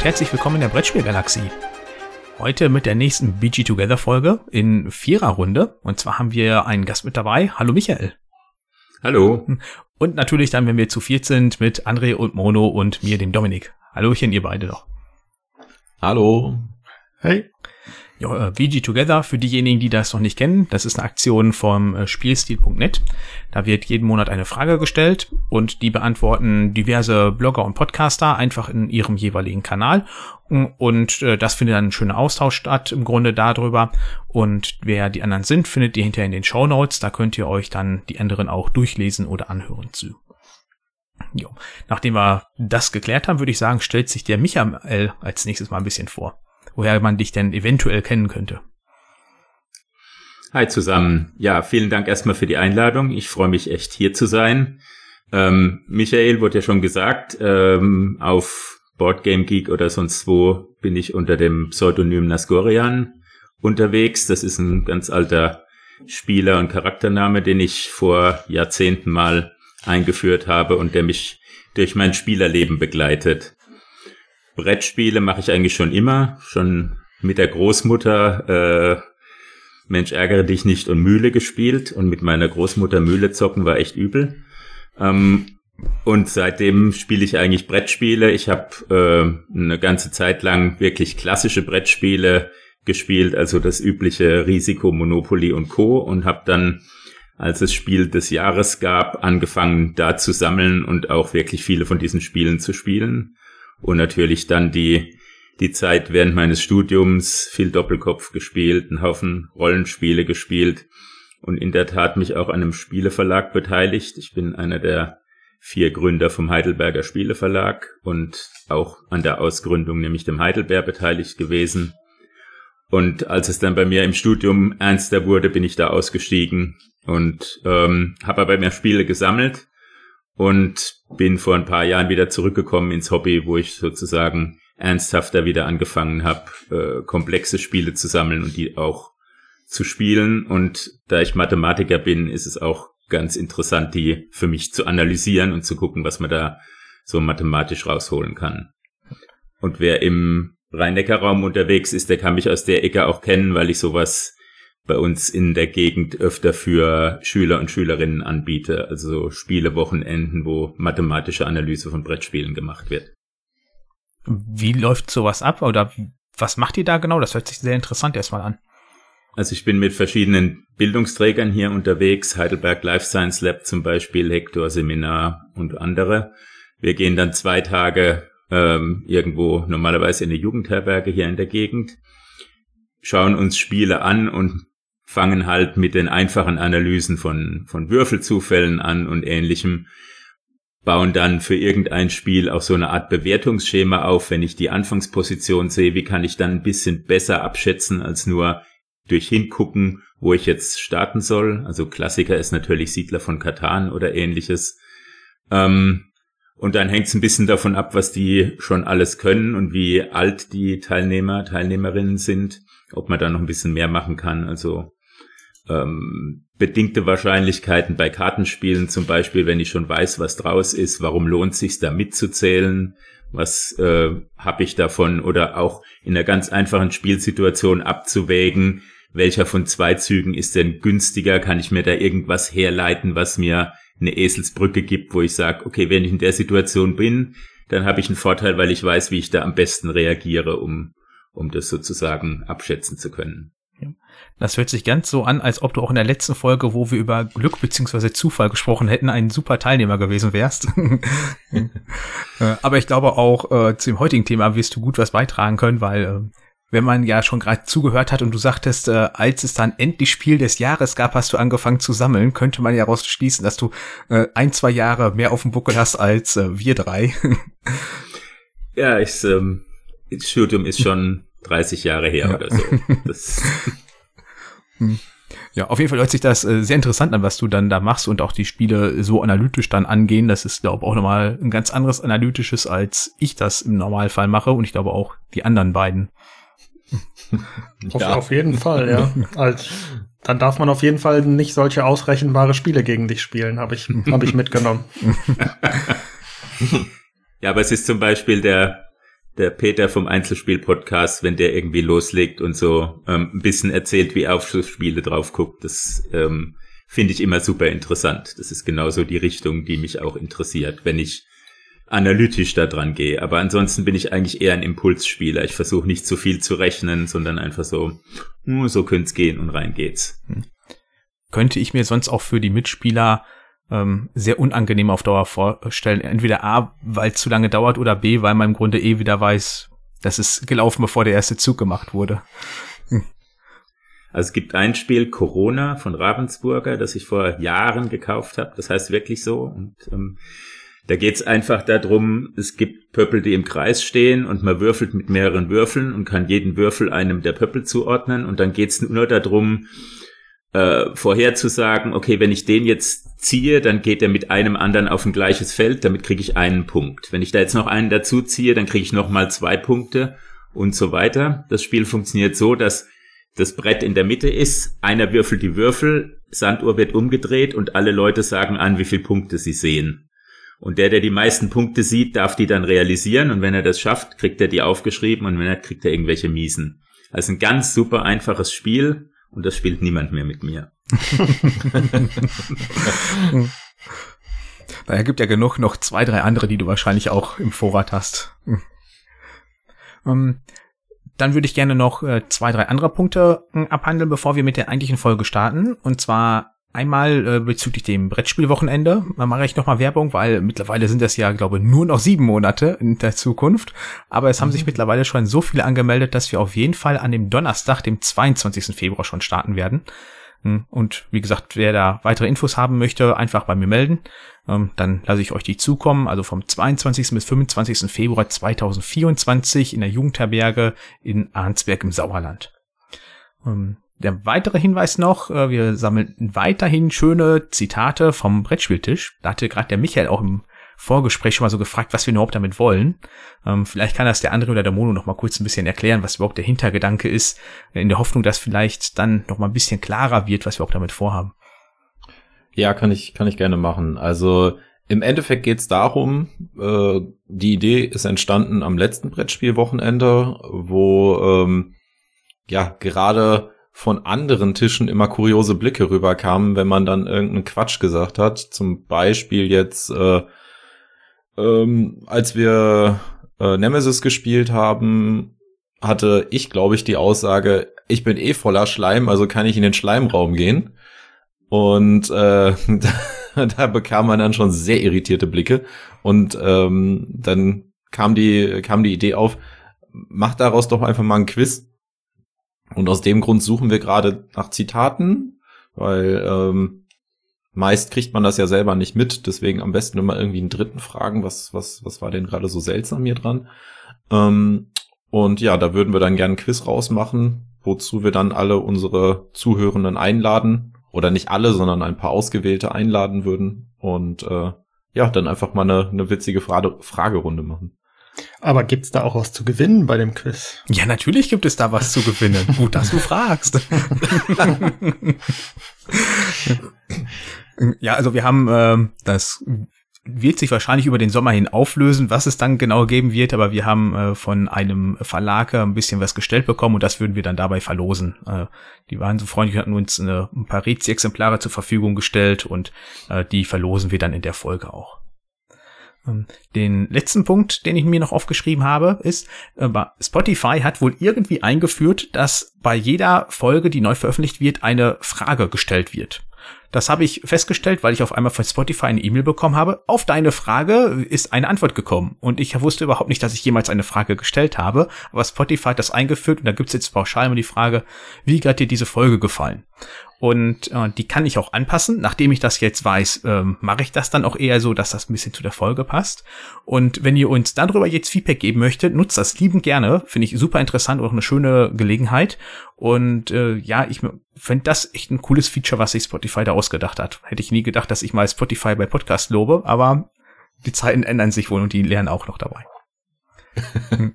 Und herzlich willkommen in der Brettspielgalaxie. Heute mit der nächsten BG Together Folge in Viererrunde. Und zwar haben wir einen Gast mit dabei. Hallo Michael. Hallo. Und natürlich dann, wenn wir zu viert sind, mit André und Mono und mir, dem Dominik. Hallöchen, ihr beide doch. Hallo. Hey. Ja, äh, VG Together, für diejenigen, die das noch nicht kennen, das ist eine Aktion vom äh, Spielstil.net. Da wird jeden Monat eine Frage gestellt und die beantworten diverse Blogger und Podcaster einfach in ihrem jeweiligen Kanal. Und äh, das findet dann ein schöner Austausch statt, im Grunde darüber. Und wer die anderen sind, findet ihr hinterher in den Show Notes. Da könnt ihr euch dann die anderen auch durchlesen oder anhören zu. Jo. Nachdem wir das geklärt haben, würde ich sagen, stellt sich der Michael als nächstes mal ein bisschen vor woher man dich denn eventuell kennen könnte. Hi zusammen. Ja, vielen Dank erstmal für die Einladung. Ich freue mich echt hier zu sein. Ähm, Michael wurde ja schon gesagt, ähm, auf Boardgame Geek oder sonst wo bin ich unter dem Pseudonym Nasgorian unterwegs. Das ist ein ganz alter Spieler- und Charaktername, den ich vor Jahrzehnten mal eingeführt habe und der mich durch mein Spielerleben begleitet. Brettspiele mache ich eigentlich schon immer, schon mit der Großmutter äh, Mensch ärgere dich nicht und Mühle gespielt und mit meiner Großmutter Mühle zocken war echt übel. Ähm, und seitdem spiele ich eigentlich Brettspiele. Ich habe äh, eine ganze Zeit lang wirklich klassische Brettspiele gespielt, also das übliche Risiko, Monopoly und Co. und habe dann, als es Spiel des Jahres gab, angefangen da zu sammeln und auch wirklich viele von diesen Spielen zu spielen und natürlich dann die, die Zeit während meines Studiums viel Doppelkopf gespielt, einen Haufen Rollenspiele gespielt und in der Tat mich auch an einem Spieleverlag beteiligt. Ich bin einer der vier Gründer vom Heidelberger Spieleverlag und auch an der Ausgründung, nämlich dem Heidelberg, beteiligt gewesen. Und als es dann bei mir im Studium ernster wurde, bin ich da ausgestiegen und ähm, habe aber mehr Spiele gesammelt und bin vor ein paar Jahren wieder zurückgekommen ins Hobby, wo ich sozusagen ernsthafter wieder angefangen habe, äh, komplexe Spiele zu sammeln und die auch zu spielen. Und da ich Mathematiker bin, ist es auch ganz interessant, die für mich zu analysieren und zu gucken, was man da so mathematisch rausholen kann. Und wer im Rhein-Neckar-Raum unterwegs ist, der kann mich aus der Ecke auch kennen, weil ich sowas bei uns in der Gegend öfter für Schüler und Schülerinnen anbiete, also Spielewochenenden, wo mathematische Analyse von Brettspielen gemacht wird. Wie läuft sowas ab oder was macht ihr da genau? Das hört sich sehr interessant erstmal an. Also ich bin mit verschiedenen Bildungsträgern hier unterwegs, Heidelberg Life Science Lab zum Beispiel, Hector Seminar und andere. Wir gehen dann zwei Tage ähm, irgendwo normalerweise in eine Jugendherberge hier in der Gegend, schauen uns Spiele an und fangen halt mit den einfachen Analysen von, von Würfelzufällen an und ähnlichem, bauen dann für irgendein Spiel auch so eine Art Bewertungsschema auf, wenn ich die Anfangsposition sehe, wie kann ich dann ein bisschen besser abschätzen als nur durch hingucken, wo ich jetzt starten soll. Also Klassiker ist natürlich Siedler von Katan oder ähnliches. Ähm, und dann hängt es ein bisschen davon ab, was die schon alles können und wie alt die Teilnehmer, Teilnehmerinnen sind, ob man da noch ein bisschen mehr machen kann. Also ähm, bedingte Wahrscheinlichkeiten bei Kartenspielen zum Beispiel, wenn ich schon weiß, was draus ist, warum lohnt sich da mitzuzählen, was äh, habe ich davon? Oder auch in einer ganz einfachen Spielsituation abzuwägen, welcher von zwei Zügen ist denn günstiger, kann ich mir da irgendwas herleiten, was mir eine Eselsbrücke gibt, wo ich sage, okay, wenn ich in der Situation bin, dann habe ich einen Vorteil, weil ich weiß, wie ich da am besten reagiere, um, um das sozusagen abschätzen zu können. Das hört sich ganz so an, als ob du auch in der letzten Folge, wo wir über Glück beziehungsweise Zufall gesprochen hätten, ein super Teilnehmer gewesen wärst. Äh, aber ich glaube auch äh, zu dem heutigen Thema wirst du gut was beitragen können, weil äh, wenn man ja schon gerade zugehört hat und du sagtest, äh, als es dann endlich Spiel des Jahres gab, hast du angefangen zu sammeln, könnte man ja daraus schließen, dass du äh, ein, zwei Jahre mehr auf dem Buckel hast als äh, wir drei. ja, ich, ähm, das Studium ist schon 30 Jahre her ja. oder so. Das hm. Ja, auf jeden Fall hört sich das äh, sehr interessant an, was du dann da machst und auch die Spiele so analytisch dann angehen. Das ist, glaube ich, auch nochmal ein ganz anderes analytisches, als ich das im Normalfall mache und ich glaube auch die anderen beiden. Auf, ja. auf jeden Fall, ja. Als, dann darf man auf jeden Fall nicht solche ausrechenbare Spiele gegen dich spielen, habe ich, hab ich mitgenommen. ja, aber es ist zum Beispiel der der Peter vom Einzelspiel-Podcast, wenn der irgendwie loslegt und so ähm, ein bisschen erzählt, wie er auf Spiele drauf guckt. Das ähm, finde ich immer super interessant. Das ist genauso die Richtung, die mich auch interessiert, wenn ich analytisch da dran gehe. Aber ansonsten bin ich eigentlich eher ein Impulsspieler. Ich versuche nicht zu viel zu rechnen, sondern einfach so, so könnte es gehen und rein geht's. Hm. Könnte ich mir sonst auch für die Mitspieler ähm, sehr unangenehm auf Dauer vorstellen. Entweder A, weil es zu lange dauert, oder B, weil man im Grunde eh wieder weiß, das ist gelaufen, bevor der erste Zug gemacht wurde. Hm. Also es gibt ein Spiel, Corona von Ravensburger, das ich vor Jahren gekauft habe. Das heißt wirklich so. Und ähm, da geht's einfach darum, es gibt Pöppel, die im Kreis stehen und man würfelt mit mehreren Würfeln und kann jeden Würfel einem der Pöppel zuordnen. Und dann geht's nur darum, äh, vorherzusagen, okay, wenn ich den jetzt ziehe, dann geht er mit einem anderen auf ein gleiches Feld, damit kriege ich einen Punkt. Wenn ich da jetzt noch einen dazu ziehe, dann kriege ich noch mal zwei Punkte und so weiter. Das Spiel funktioniert so, dass das Brett in der Mitte ist, einer würfelt die Würfel, Sanduhr wird umgedreht und alle Leute sagen an, wie viele Punkte sie sehen. Und der, der die meisten Punkte sieht, darf die dann realisieren und wenn er das schafft, kriegt er die aufgeschrieben und wenn er kriegt er irgendwelche Miesen. Also ein ganz super einfaches Spiel und das spielt niemand mehr mit mir. Naja, gibt ja genug noch zwei, drei andere, die du wahrscheinlich auch im Vorrat hast. Ähm, dann würde ich gerne noch äh, zwei, drei andere Punkte äh, abhandeln, bevor wir mit der eigentlichen Folge starten. Und zwar einmal äh, bezüglich dem Brettspielwochenende. Da mache ich nochmal Werbung, weil mittlerweile sind das ja, glaube ich, nur noch sieben Monate in der Zukunft. Aber es haben mhm. sich mittlerweile schon so viele angemeldet, dass wir auf jeden Fall an dem Donnerstag, dem 22. Februar schon starten werden. Hm, und wie gesagt, wer da weitere Infos haben möchte, einfach bei mir melden. Ähm, dann lasse ich euch die zukommen. Also vom 22. bis 25. Februar 2024 in der Jugendherberge in Arnsberg im Sauerland. Ähm, der weitere Hinweis noch, äh, wir sammeln weiterhin schöne Zitate vom Brettspieltisch. Da hatte gerade der Michael auch im Vorgespräch schon mal so gefragt, was wir überhaupt damit wollen. Ähm, vielleicht kann das der andere oder der Mono noch mal kurz ein bisschen erklären, was überhaupt der Hintergedanke ist, in der Hoffnung, dass vielleicht dann noch mal ein bisschen klarer wird, was wir auch damit vorhaben. Ja, kann ich, kann ich gerne machen. Also im Endeffekt geht es darum, äh, die Idee ist entstanden am letzten Brettspielwochenende, wo ähm, ja gerade von anderen Tischen immer kuriose Blicke rüberkamen, wenn man dann irgendeinen Quatsch gesagt hat. Zum Beispiel jetzt äh, ähm, als wir äh, Nemesis gespielt haben, hatte ich, glaube ich, die Aussage, ich bin eh voller Schleim, also kann ich in den Schleimraum gehen. Und äh, da bekam man dann schon sehr irritierte Blicke. Und ähm, dann kam die, kam die Idee auf, mach daraus doch einfach mal ein Quiz. Und aus dem Grund suchen wir gerade nach Zitaten, weil ähm, Meist kriegt man das ja selber nicht mit, deswegen am besten immer irgendwie einen Dritten fragen, was, was, was war denn gerade so seltsam hier dran? Ähm, und ja, da würden wir dann gerne ein Quiz rausmachen, wozu wir dann alle unsere Zuhörenden einladen. Oder nicht alle, sondern ein paar Ausgewählte einladen würden. Und äh, ja, dann einfach mal eine, eine witzige Frage, Fragerunde machen. Aber gibt's da auch was zu gewinnen bei dem Quiz? Ja, natürlich gibt es da was zu gewinnen. Gut, dass du fragst. ja, also wir haben ähm, das wird sich wahrscheinlich über den Sommer hin auflösen, was es dann genau geben wird, aber wir haben äh, von einem Verlag ein bisschen was gestellt bekommen und das würden wir dann dabei verlosen. Äh, die waren so freundlich und hatten uns eine, ein paar Rezi-Exemplare zur Verfügung gestellt und äh, die verlosen wir dann in der Folge auch. Ähm, den letzten Punkt, den ich mir noch aufgeschrieben habe, ist, äh, Spotify hat wohl irgendwie eingeführt, dass bei jeder Folge, die neu veröffentlicht wird, eine Frage gestellt wird. Das habe ich festgestellt, weil ich auf einmal von Spotify eine E-Mail bekommen habe. Auf deine Frage ist eine Antwort gekommen. Und ich wusste überhaupt nicht, dass ich jemals eine Frage gestellt habe. Aber Spotify hat das eingeführt und da gibt's jetzt pauschal immer die Frage, wie hat dir diese Folge gefallen? Und äh, die kann ich auch anpassen. Nachdem ich das jetzt weiß, ähm, mache ich das dann auch eher so, dass das ein bisschen zu der Folge passt. Und wenn ihr uns darüber jetzt Feedback geben möchtet, nutzt das lieben gerne. Finde ich super interessant und auch eine schöne Gelegenheit. Und äh, ja, ich finde das echt ein cooles Feature, was sich Spotify da ausgedacht hat. Hätte ich nie gedacht, dass ich mal Spotify bei Podcast lobe, aber die Zeiten ändern sich wohl und die lernen auch noch dabei.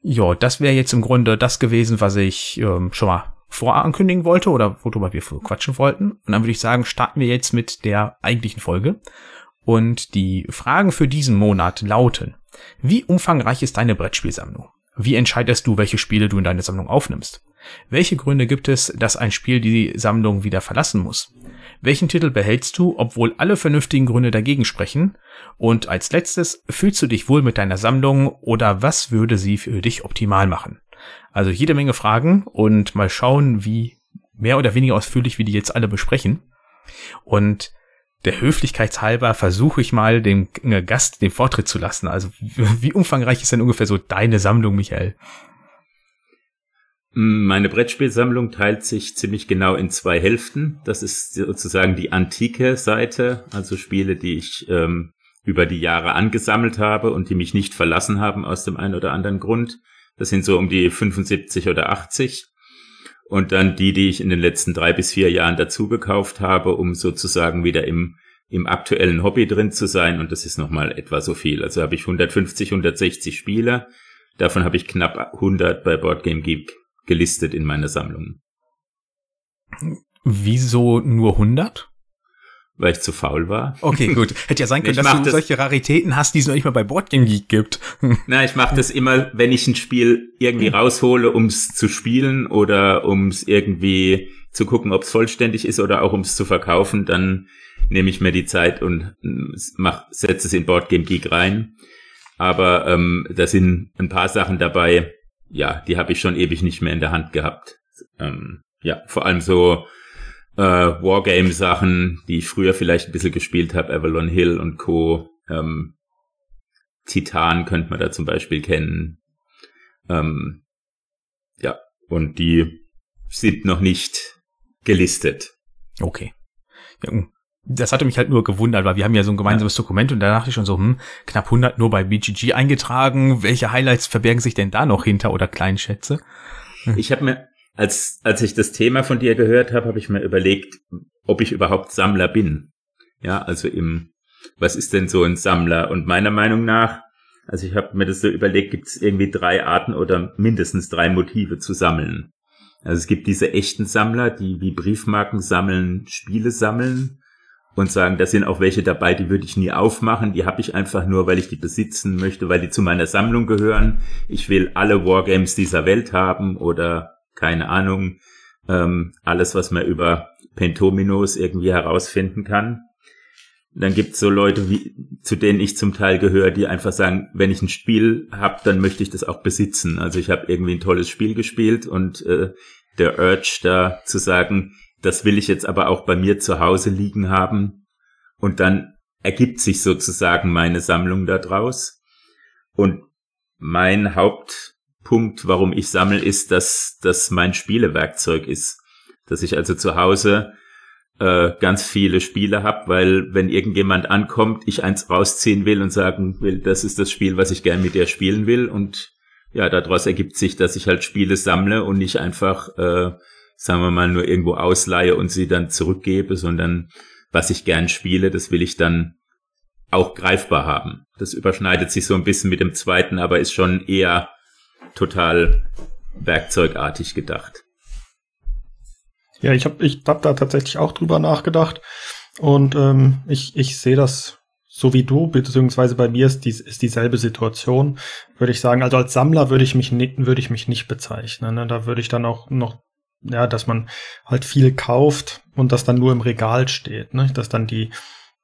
ja, das wäre jetzt im Grunde das gewesen, was ich ähm, schon mal vorankündigen wollte oder worüber wir quatschen wollten. Und dann würde ich sagen, starten wir jetzt mit der eigentlichen Folge. Und die Fragen für diesen Monat lauten, wie umfangreich ist deine Brettspielsammlung? Wie entscheidest du, welche Spiele du in deine Sammlung aufnimmst? Welche Gründe gibt es, dass ein Spiel die Sammlung wieder verlassen muss? Welchen Titel behältst du, obwohl alle vernünftigen Gründe dagegen sprechen? Und als letztes, fühlst du dich wohl mit deiner Sammlung oder was würde sie für dich optimal machen? Also jede Menge Fragen und mal schauen, wie mehr oder weniger ausführlich wir die jetzt alle besprechen. Und der Höflichkeitshalber versuche ich mal dem äh, Gast den Vortritt zu lassen. Also wie umfangreich ist denn ungefähr so deine Sammlung, Michael? Meine Brettspielsammlung teilt sich ziemlich genau in zwei Hälften. Das ist sozusagen die antike Seite, also Spiele, die ich ähm, über die Jahre angesammelt habe und die mich nicht verlassen haben aus dem einen oder anderen Grund. Das sind so um die 75 oder 80. Und dann die, die ich in den letzten drei bis vier Jahren dazu gekauft habe, um sozusagen wieder im, im aktuellen Hobby drin zu sein. Und das ist nochmal etwa so viel. Also habe ich 150, 160 Spiele. Davon habe ich knapp 100 bei Boardgame Geek gelistet in meiner Sammlung. Wieso nur 100? Weil ich zu faul war. Okay, gut. Hätte ja sein können, dass du das solche Raritäten hast, die es noch nicht mal bei Boardgame Geek gibt. Na, ich mache das immer, wenn ich ein Spiel irgendwie raushole, um es zu spielen oder um es irgendwie zu gucken, ob es vollständig ist oder auch um es zu verkaufen, dann nehme ich mir die Zeit und mach, setze es in Boardgame Geek rein. Aber ähm, da sind ein paar Sachen dabei, ja, die habe ich schon ewig nicht mehr in der Hand gehabt. Ähm, ja, vor allem so äh, Wargame-Sachen, die ich früher vielleicht ein bisschen gespielt habe, Avalon Hill und Co. Ähm, Titan könnte man da zum Beispiel kennen. Ähm, ja, und die sind noch nicht gelistet. Okay. Ja, das hatte mich halt nur gewundert, weil wir haben ja so ein gemeinsames ja. Dokument und da dachte ich schon so, hm, knapp 100 nur bei BGG eingetragen. Welche Highlights verbergen sich denn da noch hinter oder Kleinschätze? Ich habe mir, als, als ich das Thema von dir gehört habe, habe ich mir überlegt, ob ich überhaupt Sammler bin. Ja, also im, was ist denn so ein Sammler? Und meiner Meinung nach, also ich habe mir das so überlegt, gibt es irgendwie drei Arten oder mindestens drei Motive zu sammeln. Also es gibt diese echten Sammler, die wie Briefmarken sammeln, Spiele sammeln und sagen, da sind auch welche dabei, die würde ich nie aufmachen, die habe ich einfach nur, weil ich die besitzen möchte, weil die zu meiner Sammlung gehören. Ich will alle Wargames dieser Welt haben oder keine Ahnung, ähm, alles, was man über Pentominos irgendwie herausfinden kann. Dann gibt's so Leute, wie, zu denen ich zum Teil gehöre, die einfach sagen, wenn ich ein Spiel habe, dann möchte ich das auch besitzen. Also ich habe irgendwie ein tolles Spiel gespielt und äh, der Urge da zu sagen, das will ich jetzt aber auch bei mir zu Hause liegen haben. Und dann ergibt sich sozusagen meine Sammlung daraus. Und mein Hauptpunkt, warum ich sammle, ist, dass das mein Spielewerkzeug ist. Dass ich also zu Hause äh, ganz viele Spiele habe, weil wenn irgendjemand ankommt, ich eins rausziehen will und sagen will, das ist das Spiel, was ich gern mit dir spielen will. Und ja, daraus ergibt sich, dass ich halt Spiele sammle und nicht einfach äh, sagen wir mal, nur irgendwo ausleihe und sie dann zurückgebe, sondern was ich gern spiele, das will ich dann auch greifbar haben. Das überschneidet sich so ein bisschen mit dem zweiten, aber ist schon eher total werkzeugartig gedacht. Ja, ich habe ich hab da tatsächlich auch drüber nachgedacht und ähm, ich, ich sehe das so wie du, beziehungsweise bei mir ist, dies, ist dieselbe Situation, würde ich sagen. Also als Sammler würde ich mich, würde ich mich nicht bezeichnen. Ne? Da würde ich dann auch noch ja, dass man halt viel kauft und das dann nur im Regal steht, ne? dass dann die,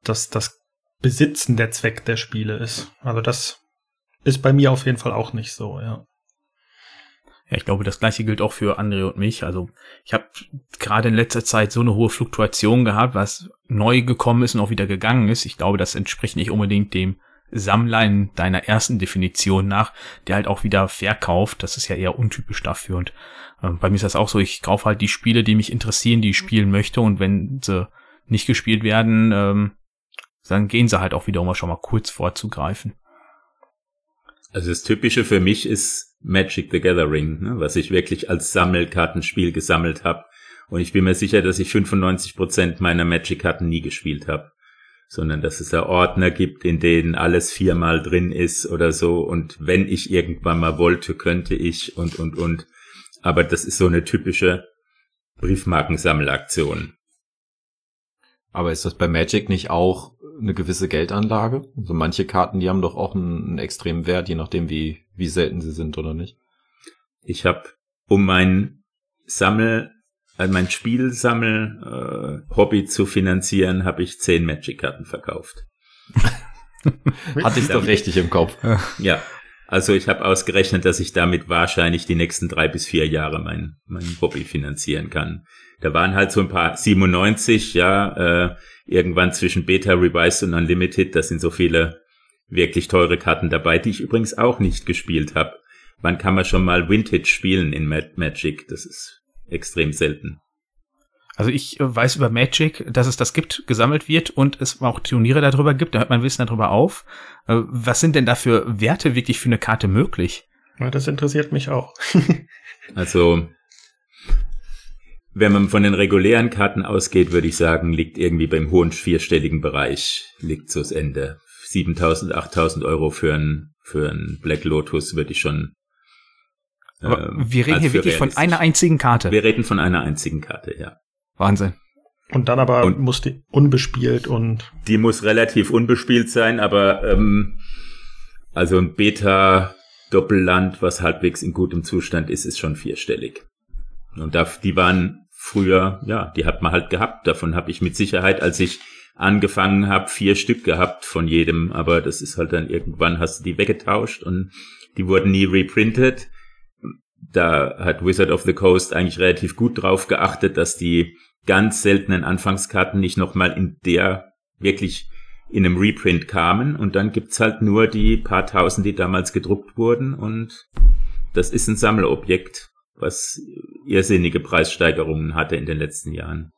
dass das Besitzen der Zweck der Spiele ist. Also das ist bei mir auf jeden Fall auch nicht so, ja. Ja, ich glaube, das gleiche gilt auch für André und mich. Also ich habe gerade in letzter Zeit so eine hohe Fluktuation gehabt, was neu gekommen ist und auch wieder gegangen ist. Ich glaube, das entspricht nicht unbedingt dem Sammler in deiner ersten Definition nach, der halt auch wieder verkauft. Das ist ja eher untypisch dafür. Und äh, bei mir ist das auch so, ich kaufe halt die Spiele, die mich interessieren, die ich spielen möchte. Und wenn sie nicht gespielt werden, ähm, dann gehen sie halt auch wieder, um schon mal kurz vorzugreifen. Also das Typische für mich ist Magic the Gathering, ne, was ich wirklich als Sammelkartenspiel gesammelt habe. Und ich bin mir sicher, dass ich 95% meiner Magic-Karten nie gespielt habe sondern dass es da Ordner gibt, in denen alles viermal drin ist oder so. Und wenn ich irgendwann mal wollte, könnte ich und, und, und. Aber das ist so eine typische Briefmarkensammelaktion. Aber ist das bei Magic nicht auch eine gewisse Geldanlage? Also manche Karten, die haben doch auch einen, einen extremen Wert, je nachdem wie, wie selten sie sind oder nicht. Ich habe, um mein Sammel, also mein Spielsammel äh, Hobby zu finanzieren, habe ich zehn Magic-Karten verkauft. Hatte ich doch richtig im Kopf. Ja, also ich habe ausgerechnet, dass ich damit wahrscheinlich die nächsten drei bis vier Jahre mein, mein Hobby finanzieren kann. Da waren halt so ein paar 97, ja, äh, irgendwann zwischen Beta, Revised und Unlimited, da sind so viele wirklich teure Karten dabei, die ich übrigens auch nicht gespielt habe. Wann kann man schon mal Vintage spielen in Magic? Das ist extrem selten. Also ich äh, weiß über Magic, dass es das gibt, gesammelt wird und es auch Turniere darüber gibt, da hört man Wissen darüber auf. Äh, was sind denn da für Werte wirklich für eine Karte möglich? Ja, das interessiert mich auch. also, wenn man von den regulären Karten ausgeht, würde ich sagen, liegt irgendwie beim hohen vierstelligen Bereich, liegt so das Ende. 7000, 8000 Euro für ein, für ein Black Lotus würde ich schon. Aber ähm, wir reden hier wirklich von einer einzigen Karte. Wir reden von einer einzigen Karte, ja. Wahnsinn. Und dann aber und muss die unbespielt und. Die muss relativ unbespielt sein, aber ähm, also ein Beta-Doppelland, was halbwegs in gutem Zustand ist, ist schon vierstellig. Und da, die waren früher, ja, die hat man halt gehabt. Davon habe ich mit Sicherheit, als ich angefangen habe, vier Stück gehabt von jedem, aber das ist halt dann irgendwann hast du die weggetauscht und die wurden nie reprintet. Da hat Wizard of the Coast eigentlich relativ gut drauf geachtet, dass die ganz seltenen Anfangskarten nicht nochmal in der wirklich in einem Reprint kamen und dann gibt's halt nur die paar tausend, die damals gedruckt wurden und das ist ein Sammelobjekt, was irrsinnige Preissteigerungen hatte in den letzten Jahren.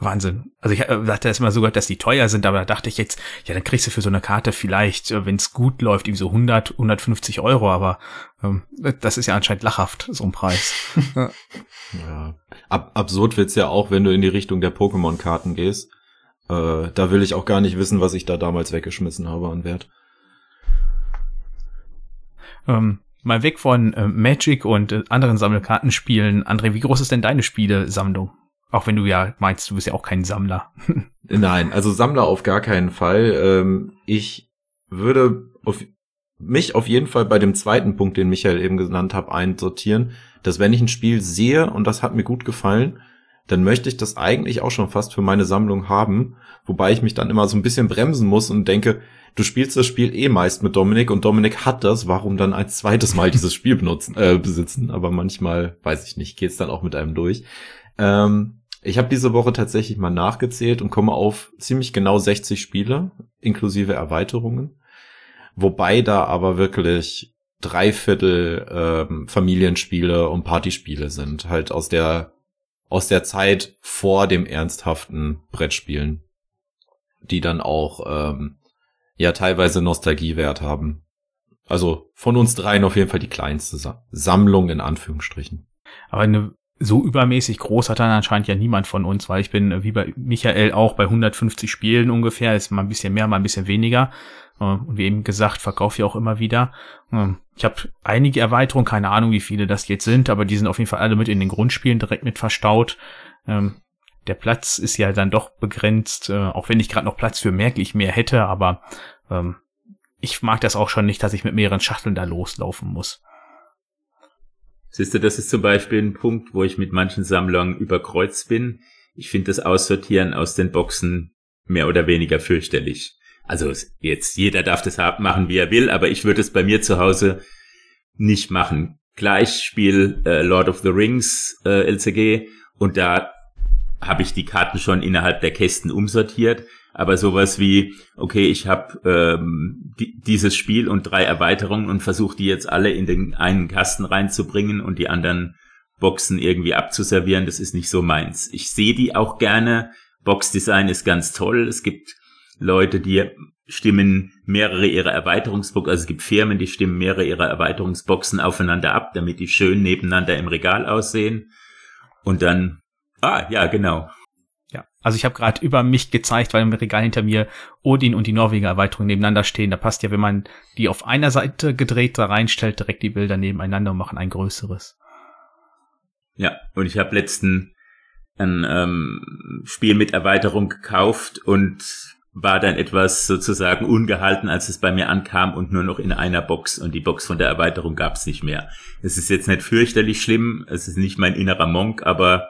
Wahnsinn. Also ich äh, dachte erst mal sogar, dass die teuer sind, aber da dachte ich jetzt, ja, dann kriegst du für so eine Karte vielleicht, äh, wenn es gut läuft, irgendwie so 100, 150 Euro, aber ähm, das ist ja anscheinend lachhaft, so ein Preis. ja. Ab absurd wird's ja auch, wenn du in die Richtung der Pokémon-Karten gehst. Äh, da will ich auch gar nicht wissen, was ich da damals weggeschmissen habe an Wert. Ähm, mal weg von äh, Magic und äh, anderen Sammelkartenspielen. André, wie groß ist denn deine Spielesammlung? Auch wenn du ja meinst, du bist ja auch kein Sammler. Nein, also Sammler auf gar keinen Fall. Ähm, ich würde auf, mich auf jeden Fall bei dem zweiten Punkt, den Michael eben genannt hat, einsortieren, dass wenn ich ein Spiel sehe und das hat mir gut gefallen, dann möchte ich das eigentlich auch schon fast für meine Sammlung haben, wobei ich mich dann immer so ein bisschen bremsen muss und denke, du spielst das Spiel eh meist mit Dominik und Dominik hat das, warum dann ein zweites Mal dieses Spiel benutzen, äh, besitzen? Aber manchmal, weiß ich nicht, geht's dann auch mit einem durch. Ähm, ich habe diese Woche tatsächlich mal nachgezählt und komme auf ziemlich genau 60 Spiele, inklusive Erweiterungen. Wobei da aber wirklich drei Viertel ähm, Familienspiele und Partyspiele sind, halt aus der aus der Zeit vor dem ernsthaften Brettspielen, die dann auch ähm, ja teilweise Nostalgiewert haben. Also von uns dreien auf jeden Fall die kleinste Sa Sammlung in Anführungsstrichen. Aber eine so übermäßig groß hat dann anscheinend ja niemand von uns, weil ich bin äh, wie bei Michael auch bei 150 Spielen ungefähr, ist mal ein bisschen mehr, mal ein bisschen weniger. Äh, und wie eben gesagt, verkaufe ich auch immer wieder. Ähm, ich habe einige Erweiterungen, keine Ahnung, wie viele das jetzt sind, aber die sind auf jeden Fall alle mit in den Grundspielen direkt mit verstaut. Der Platz ist ja dann doch begrenzt, äh, auch wenn ich gerade noch Platz für merklich mehr hätte, aber ähm, ich mag das auch schon nicht, dass ich mit mehreren Schachteln da loslaufen muss. Siehst du, das ist zum Beispiel ein Punkt, wo ich mit manchen Sammlern überkreuzt bin. Ich finde das Aussortieren aus den Boxen mehr oder weniger fürchterlich. Also jetzt, jeder darf das machen, wie er will, aber ich würde es bei mir zu Hause nicht machen. Gleich spiel äh, Lord of the Rings äh, LCG und da habe ich die Karten schon innerhalb der Kästen umsortiert. Aber sowas wie, okay, ich habe ähm, die, dieses Spiel und drei Erweiterungen und versuche die jetzt alle in den einen Kasten reinzubringen und die anderen Boxen irgendwie abzuservieren, das ist nicht so meins. Ich sehe die auch gerne. Boxdesign ist ganz toll. Es gibt Leute, die stimmen mehrere ihrer Erweiterungsboxen, also es gibt Firmen, die stimmen mehrere ihrer Erweiterungsboxen aufeinander ab, damit die schön nebeneinander im Regal aussehen. Und dann, ah, ja, genau. Ja, also ich habe gerade über mich gezeigt, weil im Regal hinter mir Odin und die Norweger Erweiterung nebeneinander stehen. Da passt ja, wenn man die auf einer Seite gedreht da reinstellt, direkt die Bilder nebeneinander und machen ein größeres. Ja, und ich habe letzten ein ähm, Spiel mit Erweiterung gekauft und war dann etwas sozusagen ungehalten, als es bei mir ankam und nur noch in einer Box und die Box von der Erweiterung gab es nicht mehr. Es ist jetzt nicht fürchterlich schlimm, es ist nicht mein innerer Monk, aber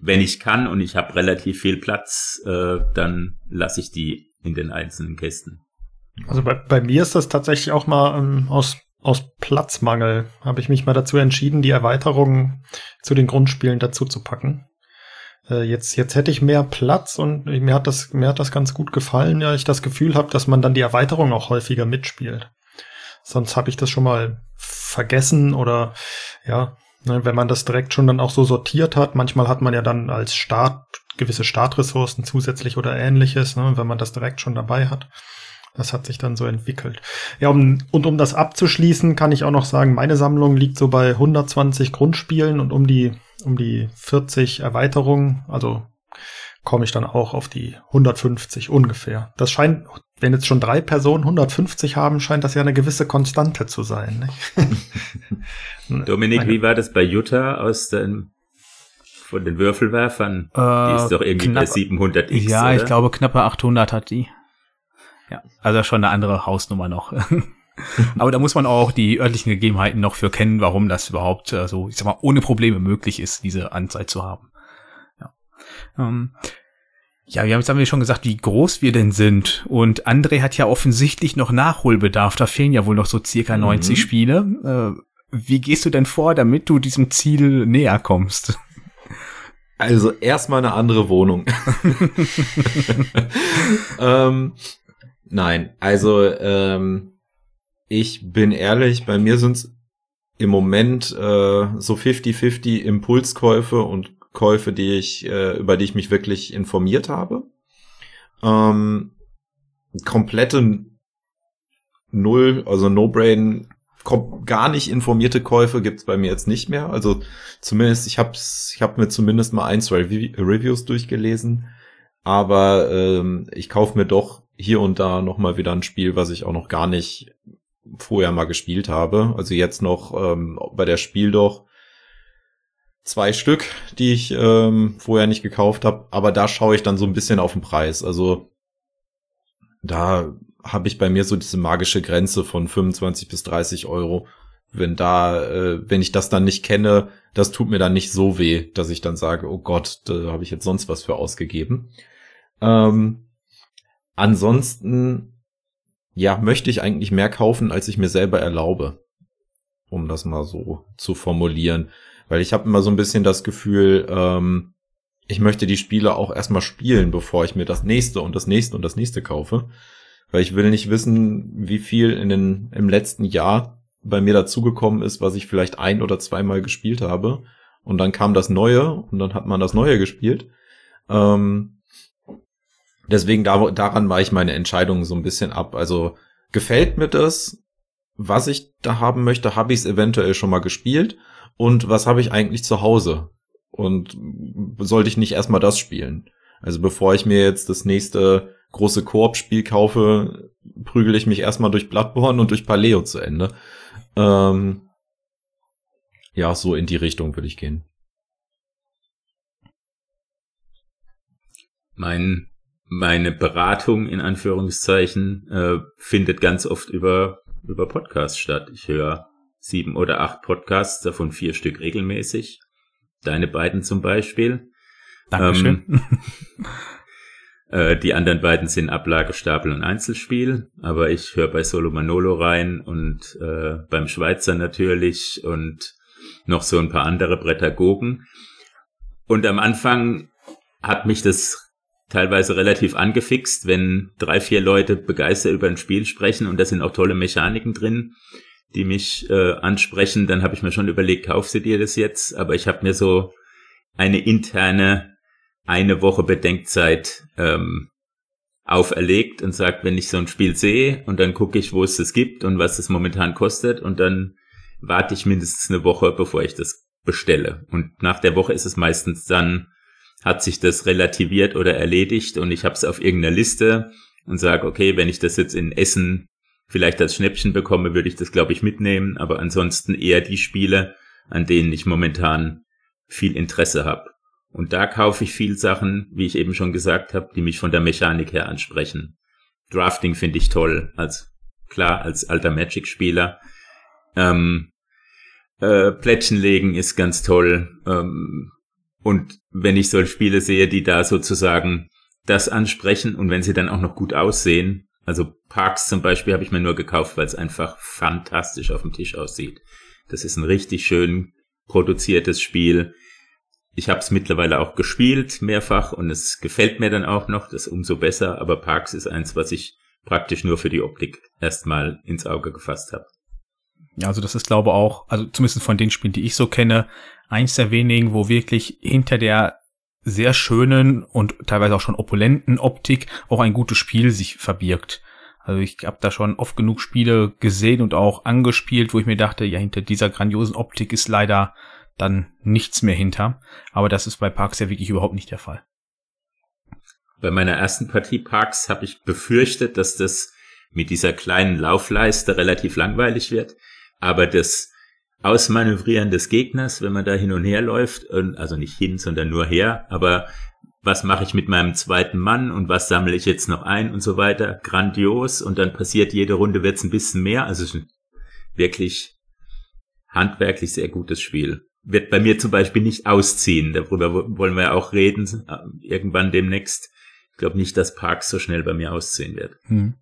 wenn ich kann und ich habe relativ viel Platz, äh, dann lasse ich die in den einzelnen Kästen. Also bei, bei mir ist das tatsächlich auch mal ähm, aus, aus Platzmangel, habe ich mich mal dazu entschieden, die Erweiterung zu den Grundspielen dazu zu packen. Äh, jetzt, jetzt hätte ich mehr Platz und mir hat das, mir hat das ganz gut gefallen, ja, ich das Gefühl habe, dass man dann die Erweiterung auch häufiger mitspielt. Sonst habe ich das schon mal vergessen oder ja, ne, wenn man das direkt schon dann auch so sortiert hat. Manchmal hat man ja dann als Start gewisse Startressourcen zusätzlich oder ähnliches, ne, wenn man das direkt schon dabei hat. Das hat sich dann so entwickelt. Ja, um, und um das abzuschließen, kann ich auch noch sagen, meine Sammlung liegt so bei 120 Grundspielen und um die, um die 40 Erweiterungen. Also komme ich dann auch auf die 150 ungefähr. Das scheint, wenn jetzt schon drei Personen 150 haben, scheint das ja eine gewisse Konstante zu sein. Dominik, wie war das bei Jutta aus den von den Würfelwerfern? Äh, die ist doch irgendwie knapp, bei 700 X. Ja, oder? ich glaube knappe 800 hat die. Ja, also schon eine andere Hausnummer noch. Aber da muss man auch die örtlichen Gegebenheiten noch für kennen, warum das überhaupt äh, so, ich sag mal, ohne Probleme möglich ist, diese Anzahl zu haben. Ja. Ähm, ja, wir haben jetzt haben wir schon gesagt, wie groß wir denn sind. Und André hat ja offensichtlich noch Nachholbedarf. Da fehlen ja wohl noch so circa 90 mhm. Spiele. Äh, wie gehst du denn vor, damit du diesem Ziel näher kommst? Also erstmal eine andere Wohnung. ähm, Nein, also ähm, ich bin ehrlich, bei mir sind es im Moment äh, so 50-50 Impulskäufe und Käufe, die ich, äh, über die ich mich wirklich informiert habe. Ähm, komplette Null, also No-Brain, gar nicht informierte Käufe gibt's bei mir jetzt nicht mehr. Also zumindest, ich habe ich hab mir zumindest mal ein, zwei Reviews durchgelesen. Aber ähm, ich kaufe mir doch hier und da noch mal wieder ein Spiel, was ich auch noch gar nicht vorher mal gespielt habe. Also jetzt noch ähm, bei der Spiel doch zwei Stück, die ich ähm, vorher nicht gekauft habe. Aber da schaue ich dann so ein bisschen auf den Preis. Also da habe ich bei mir so diese magische Grenze von 25 bis 30 Euro. Wenn da, äh, wenn ich das dann nicht kenne, das tut mir dann nicht so weh, dass ich dann sage, oh Gott, da habe ich jetzt sonst was für ausgegeben. Ähm, Ansonsten, ja, möchte ich eigentlich mehr kaufen, als ich mir selber erlaube. Um das mal so zu formulieren. Weil ich habe immer so ein bisschen das Gefühl, ähm, ich möchte die Spiele auch erstmal spielen, bevor ich mir das nächste und das nächste und das nächste kaufe. Weil ich will nicht wissen, wie viel in den, im letzten Jahr bei mir dazugekommen ist, was ich vielleicht ein oder zweimal gespielt habe. Und dann kam das Neue und dann hat man das Neue gespielt. Ähm, Deswegen da, daran war ich meine Entscheidung so ein bisschen ab. Also gefällt mir das, was ich da haben möchte, habe ich es eventuell schon mal gespielt und was habe ich eigentlich zu Hause und sollte ich nicht erstmal das spielen. Also bevor ich mir jetzt das nächste große Koop-Spiel kaufe, prügel ich mich erstmal durch Bloodborne und durch Paleo zu Ende. Ähm, ja, so in die Richtung würde ich gehen. Mein meine Beratung in Anführungszeichen äh, findet ganz oft über über Podcasts statt. Ich höre sieben oder acht Podcasts, davon vier Stück regelmäßig. Deine beiden zum Beispiel. Dankeschön. Ähm, äh, die anderen beiden sind Ablagestapel und Einzelspiel, aber ich höre bei Solo Manolo rein und äh, beim Schweizer natürlich und noch so ein paar andere Prädagogen. Und am Anfang hat mich das teilweise relativ angefixt, wenn drei, vier Leute begeistert über ein Spiel sprechen und da sind auch tolle Mechaniken drin, die mich äh, ansprechen, dann habe ich mir schon überlegt, kaufst du dir das jetzt? Aber ich habe mir so eine interne eine Woche Bedenkzeit ähm, auferlegt und sagt, wenn ich so ein Spiel sehe und dann gucke ich, wo es das gibt und was es momentan kostet und dann warte ich mindestens eine Woche, bevor ich das bestelle. Und nach der Woche ist es meistens dann hat sich das relativiert oder erledigt und ich habe es auf irgendeiner Liste und sage, okay, wenn ich das jetzt in Essen vielleicht als Schnäppchen bekomme, würde ich das, glaube ich, mitnehmen, aber ansonsten eher die Spiele, an denen ich momentan viel Interesse habe. Und da kaufe ich viel Sachen, wie ich eben schon gesagt habe, die mich von der Mechanik her ansprechen. Drafting finde ich toll, als klar, als alter Magic-Spieler. Ähm, äh, Plättchen legen ist ganz toll. Ähm, und wenn ich solche Spiele sehe, die da sozusagen das ansprechen und wenn sie dann auch noch gut aussehen, also Parks zum Beispiel habe ich mir nur gekauft, weil es einfach fantastisch auf dem Tisch aussieht. Das ist ein richtig schön produziertes Spiel. Ich habe es mittlerweile auch gespielt, mehrfach, und es gefällt mir dann auch noch, das umso besser, aber Parks ist eins, was ich praktisch nur für die Optik erstmal ins Auge gefasst habe. Ja, also das ist glaube auch, also zumindest von den Spielen, die ich so kenne, eins der wenigen, wo wirklich hinter der sehr schönen und teilweise auch schon opulenten Optik auch ein gutes Spiel sich verbirgt. Also ich habe da schon oft genug Spiele gesehen und auch angespielt, wo ich mir dachte, ja, hinter dieser grandiosen Optik ist leider dann nichts mehr hinter. Aber das ist bei Parks ja wirklich überhaupt nicht der Fall. Bei meiner ersten Partie Parks habe ich befürchtet, dass das mit dieser kleinen Laufleiste relativ langweilig wird. Aber das Ausmanövrieren des Gegners, wenn man da hin und her läuft, also nicht hin, sondern nur her, aber was mache ich mit meinem zweiten Mann und was sammle ich jetzt noch ein und so weiter, grandios und dann passiert jede Runde wird's ein bisschen mehr, also wirklich handwerklich sehr gutes Spiel. Wird bei mir zum Beispiel nicht ausziehen, darüber wollen wir auch reden, äh, irgendwann demnächst. Ich glaube nicht, dass Parks so schnell bei mir ausziehen wird. Hm.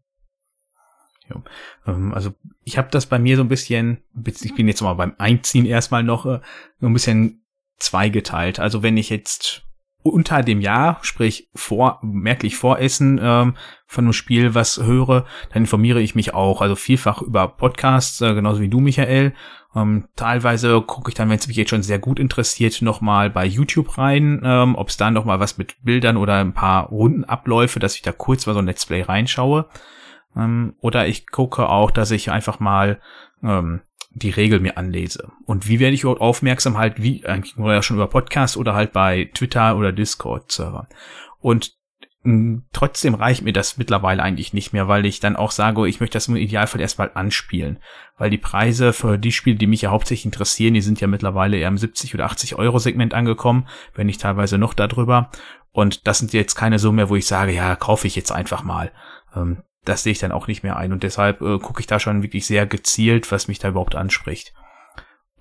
Ja. Ähm, also ich habe das bei mir so ein bisschen, ich bin jetzt mal beim Einziehen erstmal noch äh, so ein bisschen zweigeteilt. Also wenn ich jetzt unter dem Jahr, sprich vor, merklich vor Essen ähm, von einem Spiel was höre, dann informiere ich mich auch, also vielfach über Podcasts, äh, genauso wie du, Michael. Ähm, teilweise gucke ich dann, wenn es mich jetzt schon sehr gut interessiert, nochmal bei YouTube rein, ähm, ob es da nochmal was mit Bildern oder ein paar Rundenabläufe, dass ich da kurz mal so ein Let's Play reinschaue. Ähm, oder ich gucke auch, dass ich einfach mal ähm, die Regel mir anlese. Und wie werde ich überhaupt aufmerksam halt, wie eigentlich nur ja schon über Podcast oder halt bei Twitter oder Discord-Server. Und mh, trotzdem reicht mir das mittlerweile eigentlich nicht mehr, weil ich dann auch sage, ich möchte das im Idealfall erstmal anspielen. Weil die Preise für die Spiele, die mich ja hauptsächlich interessieren, die sind ja mittlerweile eher im 70 oder 80 Euro Segment angekommen, wenn nicht teilweise noch darüber. Und das sind jetzt keine Summe mehr, wo ich sage, ja, kaufe ich jetzt einfach mal. Ähm, das sehe ich dann auch nicht mehr ein. Und deshalb äh, gucke ich da schon wirklich sehr gezielt, was mich da überhaupt anspricht.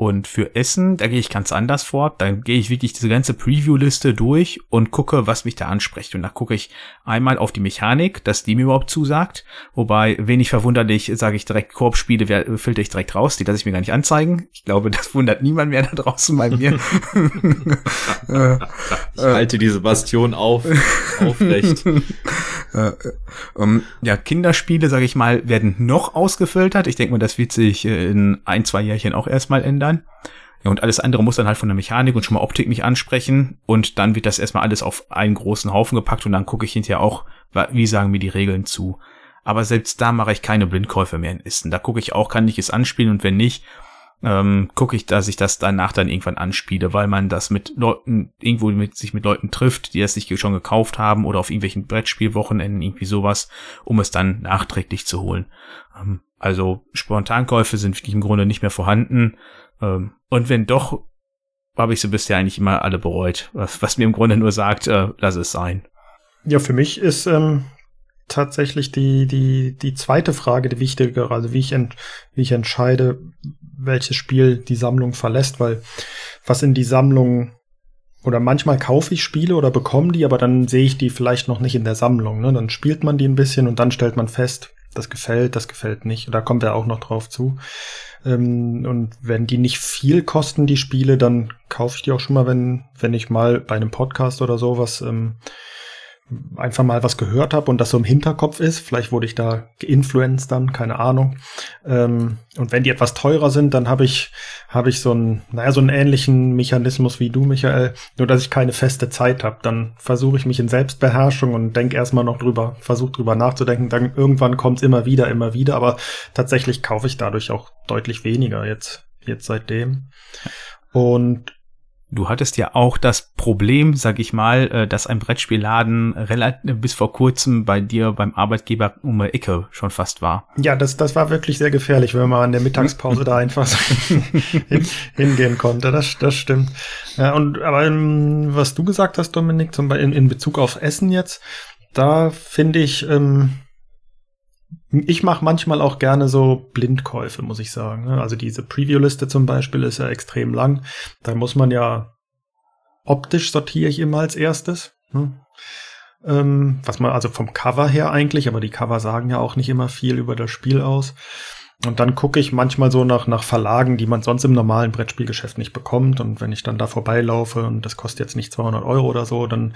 Und für Essen, da gehe ich ganz anders vor. Dann gehe ich wirklich diese ganze Preview-Liste durch und gucke, was mich da anspricht. Und da gucke ich einmal auf die Mechanik, dass die mir überhaupt zusagt. Wobei, wenig verwunderlich, sage ich direkt, Koop-Spiele filter ich direkt raus. Die lasse ich mir gar nicht anzeigen. Ich glaube, das wundert niemand mehr da draußen bei mir. Äh, ich halte diese Bastion auf, aufrecht. Äh, ähm, ja, Kinderspiele, sage ich mal, werden noch ausgefiltert. Ich denke mal, das wird sich äh, in ein, zwei Jährchen auch erstmal ändern. Ja, und alles andere muss dann halt von der Mechanik und schon mal Optik nicht ansprechen. Und dann wird das erstmal alles auf einen großen Haufen gepackt und dann gucke ich hinterher auch, wie sagen mir die Regeln zu. Aber selbst da mache ich keine Blindkäufe mehr in Isten. Da gucke ich auch, kann ich es anspielen und wenn nicht, ähm, gucke ich, dass ich das danach dann irgendwann anspiele, weil man das mit Leuten, irgendwo mit sich mit Leuten trifft, die das sich schon gekauft haben oder auf irgendwelchen Brettspielwochenenden, irgendwie sowas, um es dann nachträglich zu holen. Ähm, also Spontankäufe sind im Grunde nicht mehr vorhanden. Ähm, und wenn doch, habe ich sie bisher eigentlich immer alle bereut, was, was mir im Grunde nur sagt, äh, lass es sein. Ja, für mich ist ähm, tatsächlich die, die, die zweite Frage die wichtigere, also wie ich, ent, wie ich entscheide, welches Spiel die Sammlung verlässt, weil was in die Sammlung oder manchmal kaufe ich Spiele oder bekomme die, aber dann sehe ich die vielleicht noch nicht in der Sammlung. Ne? Dann spielt man die ein bisschen und dann stellt man fest, das gefällt, das gefällt nicht. Da kommt er auch noch drauf zu. Ähm, und wenn die nicht viel kosten, die Spiele, dann kaufe ich die auch schon mal, wenn, wenn ich mal bei einem Podcast oder sowas ähm, einfach mal was gehört habe und das so im Hinterkopf ist. Vielleicht wurde ich da geinfluenced dann, keine Ahnung. Ähm, und wenn die etwas teurer sind, dann habe ich, habe ich so einen, naja, so einen ähnlichen Mechanismus wie du, Michael, nur dass ich keine feste Zeit habe. Dann versuche ich mich in Selbstbeherrschung und denke erstmal noch drüber, versuche drüber nachzudenken. Dann irgendwann kommt es immer wieder, immer wieder, aber tatsächlich kaufe ich dadurch auch deutlich weniger jetzt, jetzt seitdem. Und Du hattest ja auch das Problem, sag ich mal, äh, dass ein Brettspielladen relativ bis vor kurzem bei dir beim Arbeitgeber um die Ecke schon fast war. Ja, das, das war wirklich sehr gefährlich, wenn man an der Mittagspause da einfach hin, hingehen konnte. Das, das stimmt. Ja, und aber ähm, was du gesagt hast, Dominik, zum Beispiel in, in Bezug auf Essen jetzt, da finde ich, ähm, ich mache manchmal auch gerne so Blindkäufe, muss ich sagen. Ne? Also diese Preview-Liste zum Beispiel ist ja extrem lang. Da muss man ja optisch sortiere ich immer als erstes. Ne? Ähm, was man also vom Cover her eigentlich, aber die Cover sagen ja auch nicht immer viel über das Spiel aus. Und dann gucke ich manchmal so nach, nach Verlagen, die man sonst im normalen Brettspielgeschäft nicht bekommt. Und wenn ich dann da vorbeilaufe und das kostet jetzt nicht 200 Euro oder so, dann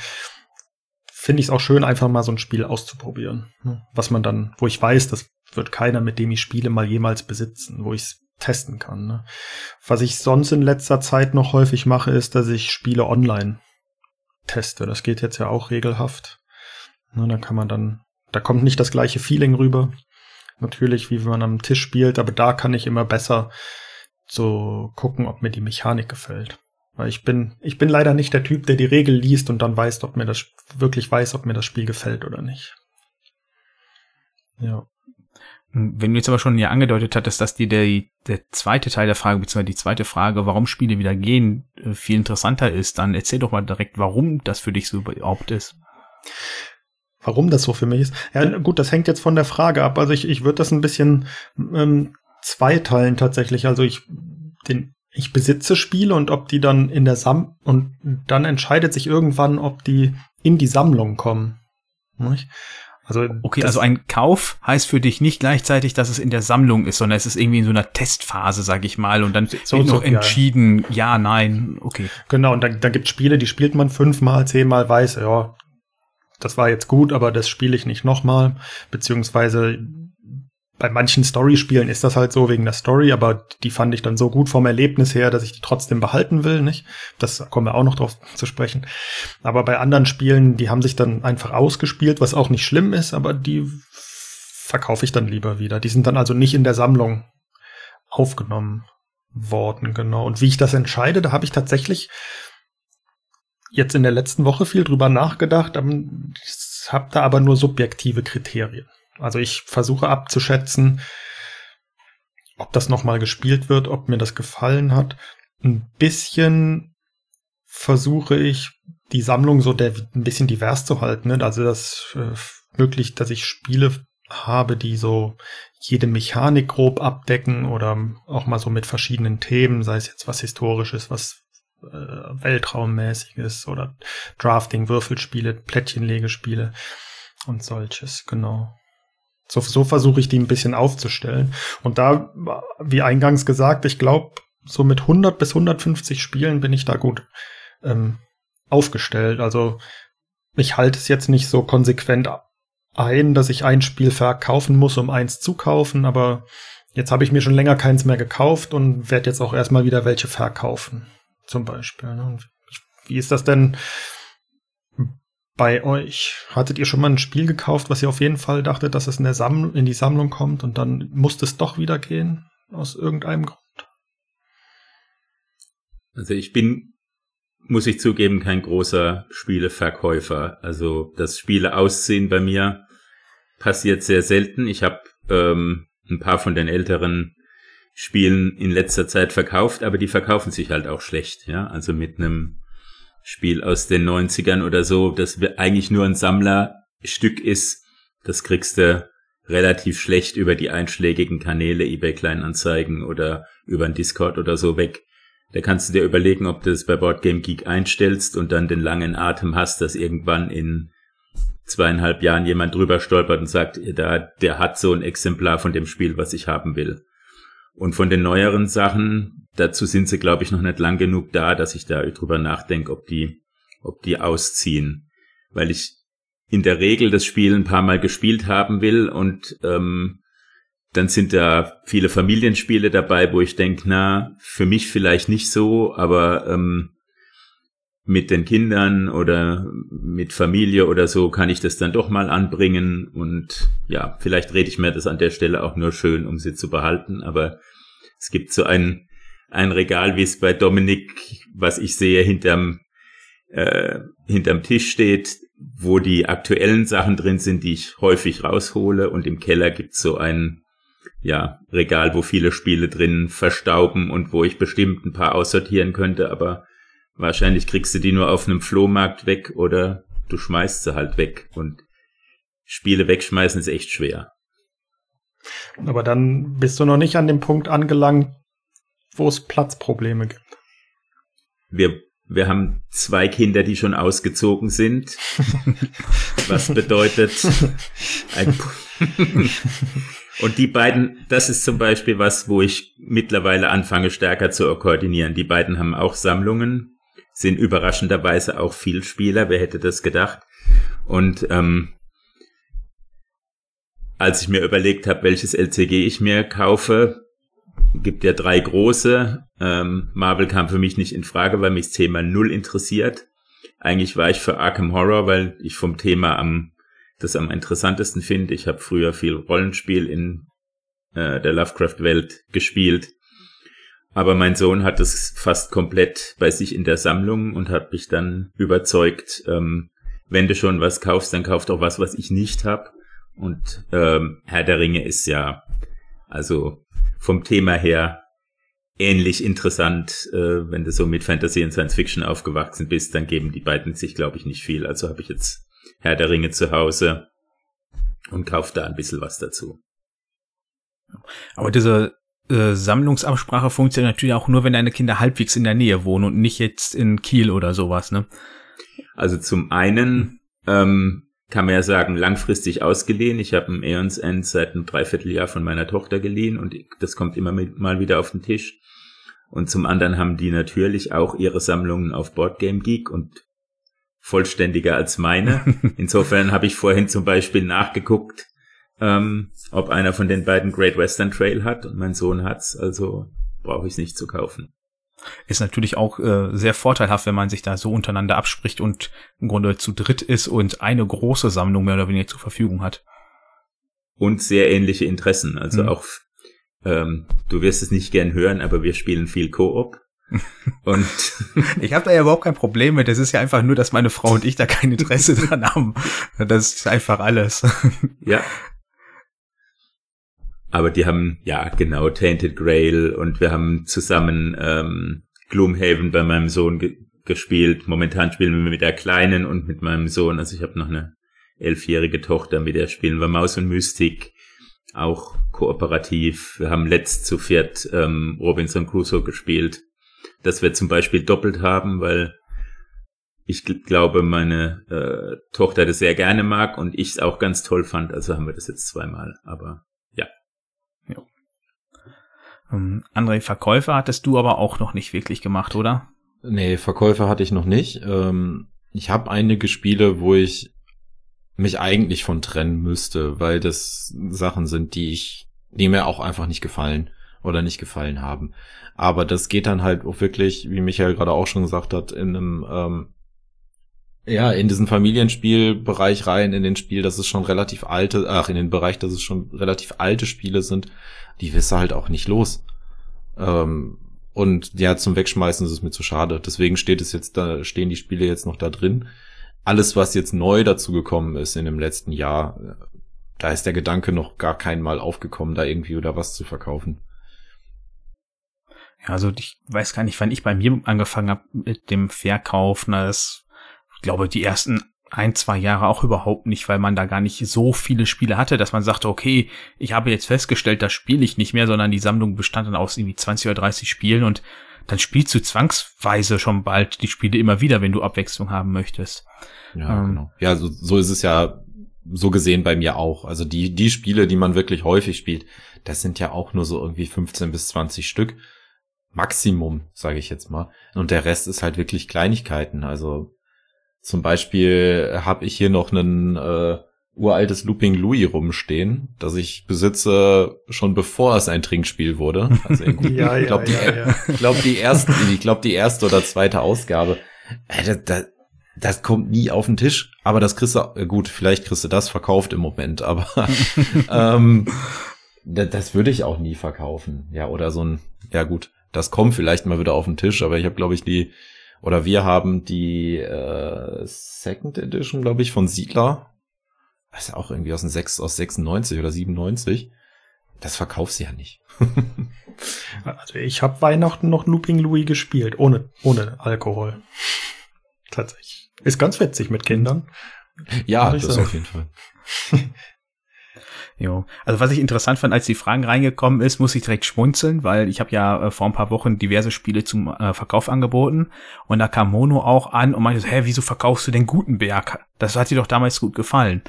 finde ich es auch schön, einfach mal so ein Spiel auszuprobieren. Ne? Was man dann, wo ich weiß, das wird keiner, mit dem ich spiele, mal jemals besitzen, wo ich es testen kann. Ne? Was ich sonst in letzter Zeit noch häufig mache, ist, dass ich Spiele online teste. Das geht jetzt ja auch regelhaft. Ne, da kann man dann, da kommt nicht das gleiche Feeling rüber. Natürlich, wie wenn man am Tisch spielt, aber da kann ich immer besser so gucken, ob mir die Mechanik gefällt. Weil ich bin, ich bin leider nicht der Typ, der die Regel liest und dann weiß, ob mir das wirklich weiß, ob mir das Spiel gefällt oder nicht. Ja. Wenn du jetzt aber schon ja angedeutet hattest, dass dir der, der zweite Teil der Frage, beziehungsweise die zweite Frage, warum Spiele wieder gehen, äh, viel interessanter ist, dann erzähl doch mal direkt, warum das für dich so überhaupt ist. Warum das so für mich ist? Ja, gut, das hängt jetzt von der Frage ab. Also ich, ich würde das ein bisschen ähm, zweiteilen tatsächlich. Also ich, den ich besitze Spiele und ob die dann in der Sam und dann entscheidet sich irgendwann, ob die in die Sammlung kommen. Nicht? Also okay, also ein Kauf heißt für dich nicht gleichzeitig, dass es in der Sammlung ist, sondern es ist irgendwie in so einer Testphase, sag ich mal, und dann so, wird noch entschieden, ja. ja, nein, okay. Genau, und dann, dann gibt Spiele, die spielt man fünfmal, zehnmal, weiß, ja, das war jetzt gut, aber das spiele ich nicht nochmal, beziehungsweise bei manchen Story-Spielen ist das halt so wegen der Story, aber die fand ich dann so gut vom Erlebnis her, dass ich die trotzdem behalten will, nicht? Das kommen wir auch noch drauf zu sprechen. Aber bei anderen Spielen, die haben sich dann einfach ausgespielt, was auch nicht schlimm ist, aber die verkaufe ich dann lieber wieder. Die sind dann also nicht in der Sammlung aufgenommen worden, genau. Und wie ich das entscheide, da habe ich tatsächlich jetzt in der letzten Woche viel drüber nachgedacht, habe da aber nur subjektive Kriterien. Also ich versuche abzuschätzen, ob das nochmal gespielt wird, ob mir das gefallen hat. Ein bisschen versuche ich, die Sammlung so der, ein bisschen divers zu halten. Ne? Also das äh, möglich, dass ich Spiele habe, die so jede Mechanik grob abdecken oder auch mal so mit verschiedenen Themen, sei es jetzt was Historisches, was äh, Weltraummäßiges oder Drafting, Würfelspiele, Plättchenlegespiele und solches, genau. So, so versuche ich die ein bisschen aufzustellen. Und da, wie eingangs gesagt, ich glaube, so mit 100 bis 150 Spielen bin ich da gut ähm, aufgestellt. Also ich halte es jetzt nicht so konsequent ein, dass ich ein Spiel verkaufen muss, um eins zu kaufen, aber jetzt habe ich mir schon länger keins mehr gekauft und werde jetzt auch erstmal wieder welche verkaufen, zum Beispiel. Ne? Wie ist das denn bei euch? Hattet ihr schon mal ein Spiel gekauft, was ihr auf jeden Fall dachtet, dass es in, Samml in die Sammlung kommt und dann musste es doch wieder gehen? Aus irgendeinem Grund? Also ich bin, muss ich zugeben, kein großer Spieleverkäufer. Also das Spiele ausziehen bei mir passiert sehr selten. Ich habe ähm, ein paar von den älteren Spielen in letzter Zeit verkauft, aber die verkaufen sich halt auch schlecht. Ja, also mit einem Spiel aus den 90ern oder so, das eigentlich nur ein Sammlerstück ist, das kriegst du relativ schlecht über die einschlägigen Kanäle, eBay Kleinanzeigen oder über ein Discord oder so weg. Da kannst du dir überlegen, ob du es bei Boardgame Geek einstellst und dann den langen Atem hast, dass irgendwann in zweieinhalb Jahren jemand drüber stolpert und sagt, da, der hat so ein Exemplar von dem Spiel, was ich haben will. Und von den neueren Sachen, dazu sind sie, glaube ich, noch nicht lang genug da, dass ich da drüber nachdenke, ob die, ob die ausziehen. Weil ich in der Regel das Spiel ein paar Mal gespielt haben will und ähm, dann sind da viele Familienspiele dabei, wo ich denke, na, für mich vielleicht nicht so, aber ähm, mit den Kindern oder mit Familie oder so kann ich das dann doch mal anbringen und ja, vielleicht rede ich mir das an der Stelle auch nur schön, um sie zu behalten, aber es gibt so ein, ein Regal, wie es bei Dominik, was ich sehe, hinterm, äh, hinterm Tisch steht, wo die aktuellen Sachen drin sind, die ich häufig raushole. Und im Keller gibt's so ein ja, Regal, wo viele Spiele drin verstauben und wo ich bestimmt ein paar aussortieren könnte, aber wahrscheinlich kriegst du die nur auf einem Flohmarkt weg oder du schmeißt sie halt weg. Und Spiele wegschmeißen ist echt schwer. Aber dann bist du noch nicht an dem Punkt angelangt, wo es Platzprobleme gibt. Wir, wir haben zwei Kinder, die schon ausgezogen sind. was bedeutet ein Und die beiden, das ist zum Beispiel was, wo ich mittlerweile anfange stärker zu koordinieren. Die beiden haben auch Sammlungen, sind überraschenderweise auch viel Spieler. Wer hätte das gedacht? Und ähm, als ich mir überlegt habe, welches LCG ich mir kaufe, gibt ja drei große. Ähm, Marvel kam für mich nicht in Frage, weil mich das Thema null interessiert. Eigentlich war ich für Arkham Horror, weil ich vom Thema am das am interessantesten finde. Ich habe früher viel Rollenspiel in äh, der Lovecraft-Welt gespielt. Aber mein Sohn hat es fast komplett bei sich in der Sammlung und hat mich dann überzeugt, ähm, wenn du schon was kaufst, dann kauf doch was, was ich nicht habe. Und ähm, Herr der Ringe ist ja also vom Thema her ähnlich interessant. Äh, wenn du so mit Fantasy und Science Fiction aufgewachsen bist, dann geben die beiden sich, glaube ich, nicht viel. Also habe ich jetzt Herr der Ringe zu Hause und kauf da ein bisschen was dazu. Aber diese äh, Sammlungsabsprache funktioniert natürlich auch nur, wenn deine Kinder halbwegs in der Nähe wohnen und nicht jetzt in Kiel oder sowas, ne? Also zum einen ähm, kann man ja sagen, langfristig ausgeliehen. Ich habe ein Aeons End seit einem Dreivierteljahr von meiner Tochter geliehen und das kommt immer mit, mal wieder auf den Tisch. Und zum anderen haben die natürlich auch ihre Sammlungen auf Boardgame Geek und vollständiger als meine. Insofern habe ich vorhin zum Beispiel nachgeguckt, ähm, ob einer von den beiden Great Western Trail hat und mein Sohn hat's, also brauche ich es nicht zu kaufen. Ist natürlich auch äh, sehr vorteilhaft, wenn man sich da so untereinander abspricht und im Grunde zu dritt ist und eine große Sammlung mehr oder weniger zur Verfügung hat. Und sehr ähnliche Interessen. Also mhm. auch, ähm, du wirst es nicht gern hören, aber wir spielen viel Koop. Und ich habe da ja überhaupt kein Problem mit. Das ist ja einfach nur, dass meine Frau und ich da kein Interesse dran haben. Das ist einfach alles. Ja. Aber die haben, ja, genau, Tainted Grail und wir haben zusammen ähm, Gloomhaven bei meinem Sohn ge gespielt. Momentan spielen wir mit der Kleinen und mit meinem Sohn. Also ich habe noch eine elfjährige Tochter, mit der spielen wir Maus und Mystik. Auch kooperativ. Wir haben letzt zu viert ähm, Robinson Crusoe gespielt dass wir zum Beispiel doppelt haben, weil ich glaube, meine äh, Tochter das sehr gerne mag und ich es auch ganz toll fand. Also haben wir das jetzt zweimal. Aber ja. Ähm, André, Verkäufer hattest du aber auch noch nicht wirklich gemacht, oder? Nee, Verkäufer hatte ich noch nicht. Ähm, ich habe einige Spiele, wo ich mich eigentlich von trennen müsste, weil das Sachen sind, die ich, die mir auch einfach nicht gefallen oder nicht gefallen haben. Aber das geht dann halt auch wirklich, wie Michael gerade auch schon gesagt hat, in einem ähm, ja, in diesen Familienspielbereich rein, in den Spiel, dass es schon relativ alte, ach, in den Bereich, dass es schon relativ alte Spiele sind, die wirst du halt auch nicht los. Ähm, und ja, zum Wegschmeißen ist es mir zu schade. Deswegen steht es jetzt da, stehen die Spiele jetzt noch da drin. Alles, was jetzt neu dazu gekommen ist in dem letzten Jahr, da ist der Gedanke noch gar kein Mal aufgekommen, da irgendwie oder was zu verkaufen. Ja, also ich weiß gar nicht, wann ich bei mir angefangen habe mit dem Verkauf. Na, das, glaube, die ersten ein, zwei Jahre auch überhaupt nicht, weil man da gar nicht so viele Spiele hatte, dass man sagte, okay, ich habe jetzt festgestellt, das spiele ich nicht mehr, sondern die Sammlung bestand dann aus irgendwie 20 oder 30 Spielen und dann spielst du zwangsweise schon bald die Spiele immer wieder, wenn du Abwechslung haben möchtest. Ja, ähm, genau. Ja, so, so ist es ja so gesehen bei mir auch. Also die, die Spiele, die man wirklich häufig spielt, das sind ja auch nur so irgendwie 15 bis 20 Stück. Maximum, sage ich jetzt mal. Und der Rest ist halt wirklich Kleinigkeiten. Also zum Beispiel habe ich hier noch einen äh, uraltes Looping Louis rumstehen, das ich besitze schon bevor es ein Trinkspiel wurde. Also ja, ich glaube ja, die, ja, ja. glaub, die erste, ich glaube die erste oder zweite Ausgabe. Äh, das, das, das kommt nie auf den Tisch, aber das kriegst du, äh, gut, vielleicht kriegst du das verkauft im Moment, aber ähm, das, das würde ich auch nie verkaufen. Ja, oder so ein, ja gut, das kommt vielleicht mal wieder auf den Tisch, aber ich habe, glaube ich, die, oder wir haben die äh, Second Edition, glaube ich, von Siedler. Das ist auch irgendwie aus, den 6, aus 96 oder 97. Das verkaufst du ja nicht. also ich habe Weihnachten noch Looping Louis gespielt, ohne, ohne Alkohol. Tatsächlich. Ist ganz witzig mit Kindern. Ja, das sagen. auf jeden Fall. Jo. Also was ich interessant fand, als die Fragen reingekommen ist, muss ich direkt schmunzeln, weil ich habe ja äh, vor ein paar Wochen diverse Spiele zum äh, Verkauf angeboten und da kam Mono auch an und meinte hä, wieso verkaufst du denn Gutenberg? Das hat dir doch damals gut gefallen.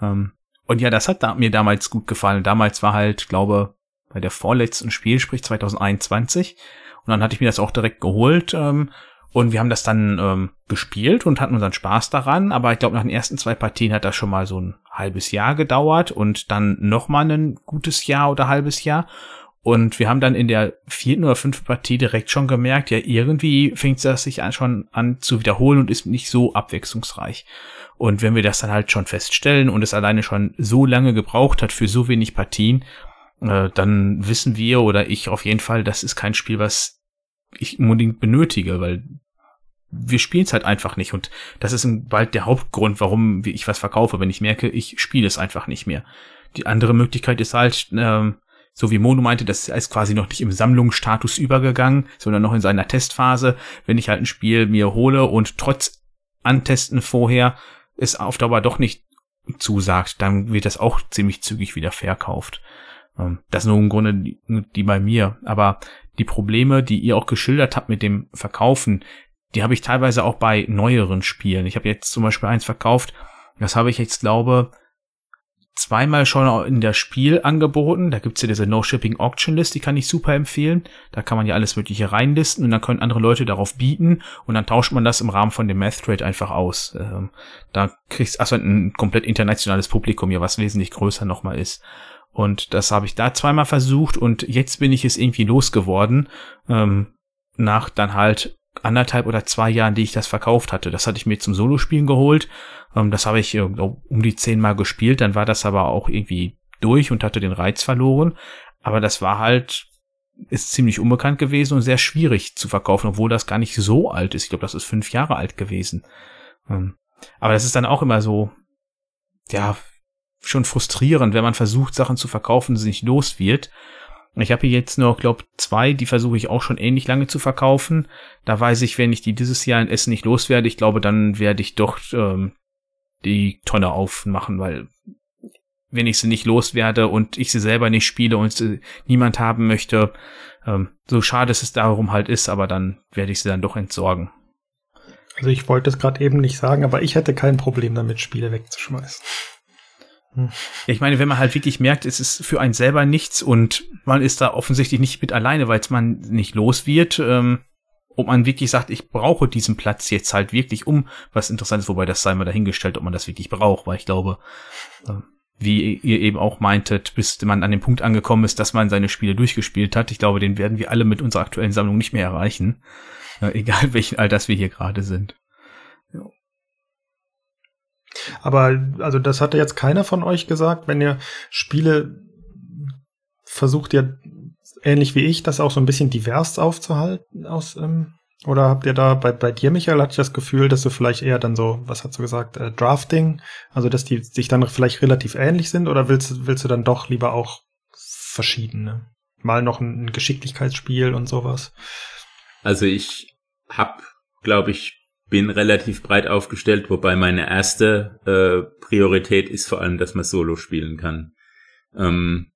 Ähm, und ja, das hat da, mir damals gut gefallen. Damals war halt, glaube, bei der vorletzten Spiel, sprich 2021. Und dann hatte ich mir das auch direkt geholt. Ähm, und wir haben das dann ähm, gespielt und hatten unseren Spaß daran. Aber ich glaube, nach den ersten zwei Partien hat das schon mal so ein halbes Jahr gedauert und dann noch mal ein gutes Jahr oder halbes Jahr. Und wir haben dann in der vierten oder fünften Partie direkt schon gemerkt, ja, irgendwie fängt das sich an, schon an zu wiederholen und ist nicht so abwechslungsreich. Und wenn wir das dann halt schon feststellen und es alleine schon so lange gebraucht hat für so wenig Partien, äh, dann wissen wir oder ich auf jeden Fall, das ist kein Spiel, was ich unbedingt benötige, weil wir spielen es halt einfach nicht und das ist bald der Hauptgrund, warum ich was verkaufe, wenn ich merke, ich spiele es einfach nicht mehr. Die andere Möglichkeit ist halt, ähm, so wie Mono meinte, das ist quasi noch nicht im Sammlungsstatus übergegangen, sondern noch in seiner Testphase. Wenn ich halt ein Spiel mir hole und trotz Antesten vorher es auf Dauer doch nicht zusagt, dann wird das auch ziemlich zügig wieder verkauft. Ähm, das sind nur im Grunde die, die bei mir. Aber die Probleme, die ihr auch geschildert habt mit dem Verkaufen, die habe ich teilweise auch bei neueren Spielen. Ich habe jetzt zum Beispiel eins verkauft, das habe ich jetzt, glaube, zweimal schon in der Spiel angeboten. Da gibt's ja diese No-Shipping Auction List, die kann ich super empfehlen. Da kann man ja alles Mögliche reinlisten und dann können andere Leute darauf bieten und dann tauscht man das im Rahmen von dem Math Trade einfach aus. Ähm, da kriegst du also ein komplett internationales Publikum ja, was wesentlich größer nochmal ist. Und das habe ich da zweimal versucht und jetzt bin ich es irgendwie losgeworden. Ähm, nach dann halt anderthalb oder zwei Jahren, die ich das verkauft hatte. Das hatte ich mir zum Solospielen geholt. Ähm, das habe ich äh, um die zehnmal gespielt. Dann war das aber auch irgendwie durch und hatte den Reiz verloren. Aber das war halt, ist ziemlich unbekannt gewesen und sehr schwierig zu verkaufen, obwohl das gar nicht so alt ist. Ich glaube, das ist fünf Jahre alt gewesen. Ähm, aber das ist dann auch immer so, ja, schon frustrierend, wenn man versucht, Sachen zu verkaufen, sie nicht los wird. Ich habe hier jetzt noch, glaube zwei, die versuche ich auch schon ähnlich lange zu verkaufen. Da weiß ich, wenn ich die dieses Jahr in Essen nicht loswerde, ich glaube, dann werde ich doch ähm, die Tonne aufmachen, weil wenn ich sie nicht loswerde und ich sie selber nicht spiele und sie niemand haben möchte, ähm, so schade es darum halt ist, aber dann werde ich sie dann doch entsorgen. Also ich wollte es gerade eben nicht sagen, aber ich hätte kein Problem damit, Spiele wegzuschmeißen. Ich meine, wenn man halt wirklich merkt, es ist für einen selber nichts und man ist da offensichtlich nicht mit alleine, weil es man nicht los wird, ähm, ob man wirklich sagt, ich brauche diesen Platz jetzt halt wirklich um was Interessantes, wobei das sei mal dahingestellt, ob man das wirklich braucht, weil ich glaube, äh, wie ihr eben auch meintet, bis man an dem Punkt angekommen ist, dass man seine Spiele durchgespielt hat. Ich glaube, den werden wir alle mit unserer aktuellen Sammlung nicht mehr erreichen, äh, egal welchen Alters wir hier gerade sind. Aber also das hatte jetzt keiner von euch gesagt, wenn ihr Spiele versucht ihr ähnlich wie ich, das auch so ein bisschen divers aufzuhalten aus ähm, oder habt ihr da bei, bei dir, Michael, hatte ich das Gefühl, dass du vielleicht eher dann so, was hast du gesagt, äh, Drafting, also dass die sich dann vielleicht relativ ähnlich sind oder willst, willst du dann doch lieber auch verschiedene? Mal noch ein, ein Geschicklichkeitsspiel und sowas? Also ich hab, glaube ich, bin relativ breit aufgestellt, wobei meine erste äh, Priorität ist vor allem, dass man Solo spielen kann. Ähm,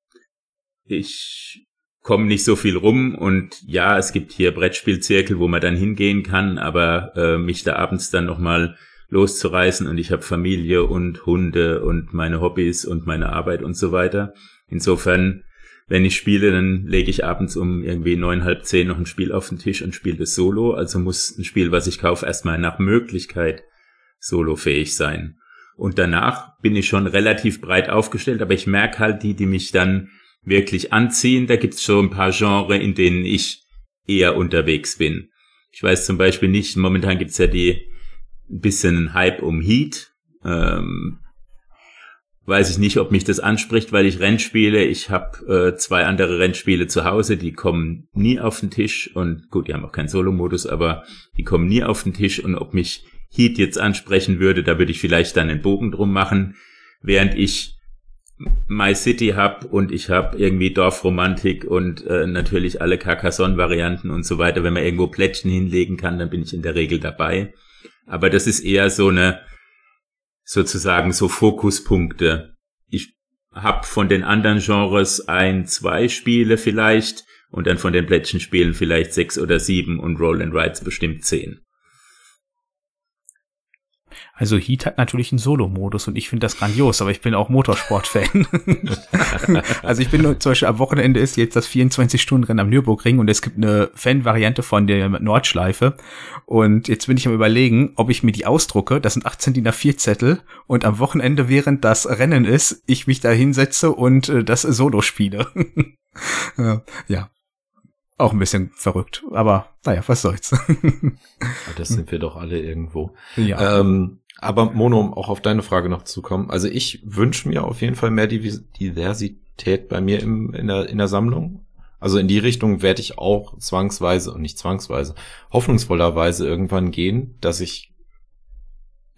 ich komme nicht so viel rum und ja, es gibt hier Brettspielzirkel, wo man dann hingehen kann, aber äh, mich da abends dann nochmal loszureißen und ich habe Familie und Hunde und meine Hobbys und meine Arbeit und so weiter. Insofern wenn ich spiele, dann lege ich abends um irgendwie neun, halb zehn noch ein Spiel auf den Tisch und spiele das Solo. Also muss ein Spiel, was ich kaufe, erstmal nach Möglichkeit solofähig sein. Und danach bin ich schon relativ breit aufgestellt, aber ich merke halt die, die mich dann wirklich anziehen. Da gibt's schon ein paar Genres, in denen ich eher unterwegs bin. Ich weiß zum Beispiel nicht, momentan gibt's ja die ein bisschen Hype um Heat. Ähm, weiß ich nicht, ob mich das anspricht, weil ich Rennspiele, ich habe äh, zwei andere Rennspiele zu Hause, die kommen nie auf den Tisch und gut, die haben auch keinen Solo-Modus, aber die kommen nie auf den Tisch und ob mich Heat jetzt ansprechen würde, da würde ich vielleicht dann einen Bogen drum machen, während ich My City hab und ich habe irgendwie Dorfromantik und äh, natürlich alle Carcassonne-Varianten und so weiter. Wenn man irgendwo Plättchen hinlegen kann, dann bin ich in der Regel dabei. Aber das ist eher so eine sozusagen so Fokuspunkte. Ich habe von den anderen Genres ein, zwei Spiele vielleicht und dann von den Plättchenspielen vielleicht sechs oder sieben und Roll and Rides bestimmt zehn. Also Heat hat natürlich einen Solo-Modus und ich finde das grandios, aber ich bin auch Motorsport-Fan. also ich bin zum Beispiel am Wochenende ist jetzt das 24-Stunden-Rennen am Nürburgring und es gibt eine Fan-Variante von der Nordschleife. Und jetzt bin ich am überlegen, ob ich mir die ausdrucke. Das sind 18 DIN A4 Zettel und am Wochenende, während das Rennen ist, ich mich da hinsetze und äh, das Solo spiele. ja. Auch ein bisschen verrückt, aber naja, was soll's. das sind wir doch alle irgendwo. Ja. Ähm, aber Mono, um auch auf deine Frage noch zu kommen. Also ich wünsche mir auf jeden Fall mehr Diversität bei mir im, in, der, in der Sammlung. Also in die Richtung werde ich auch zwangsweise, und nicht zwangsweise, hoffnungsvollerweise irgendwann gehen, dass ich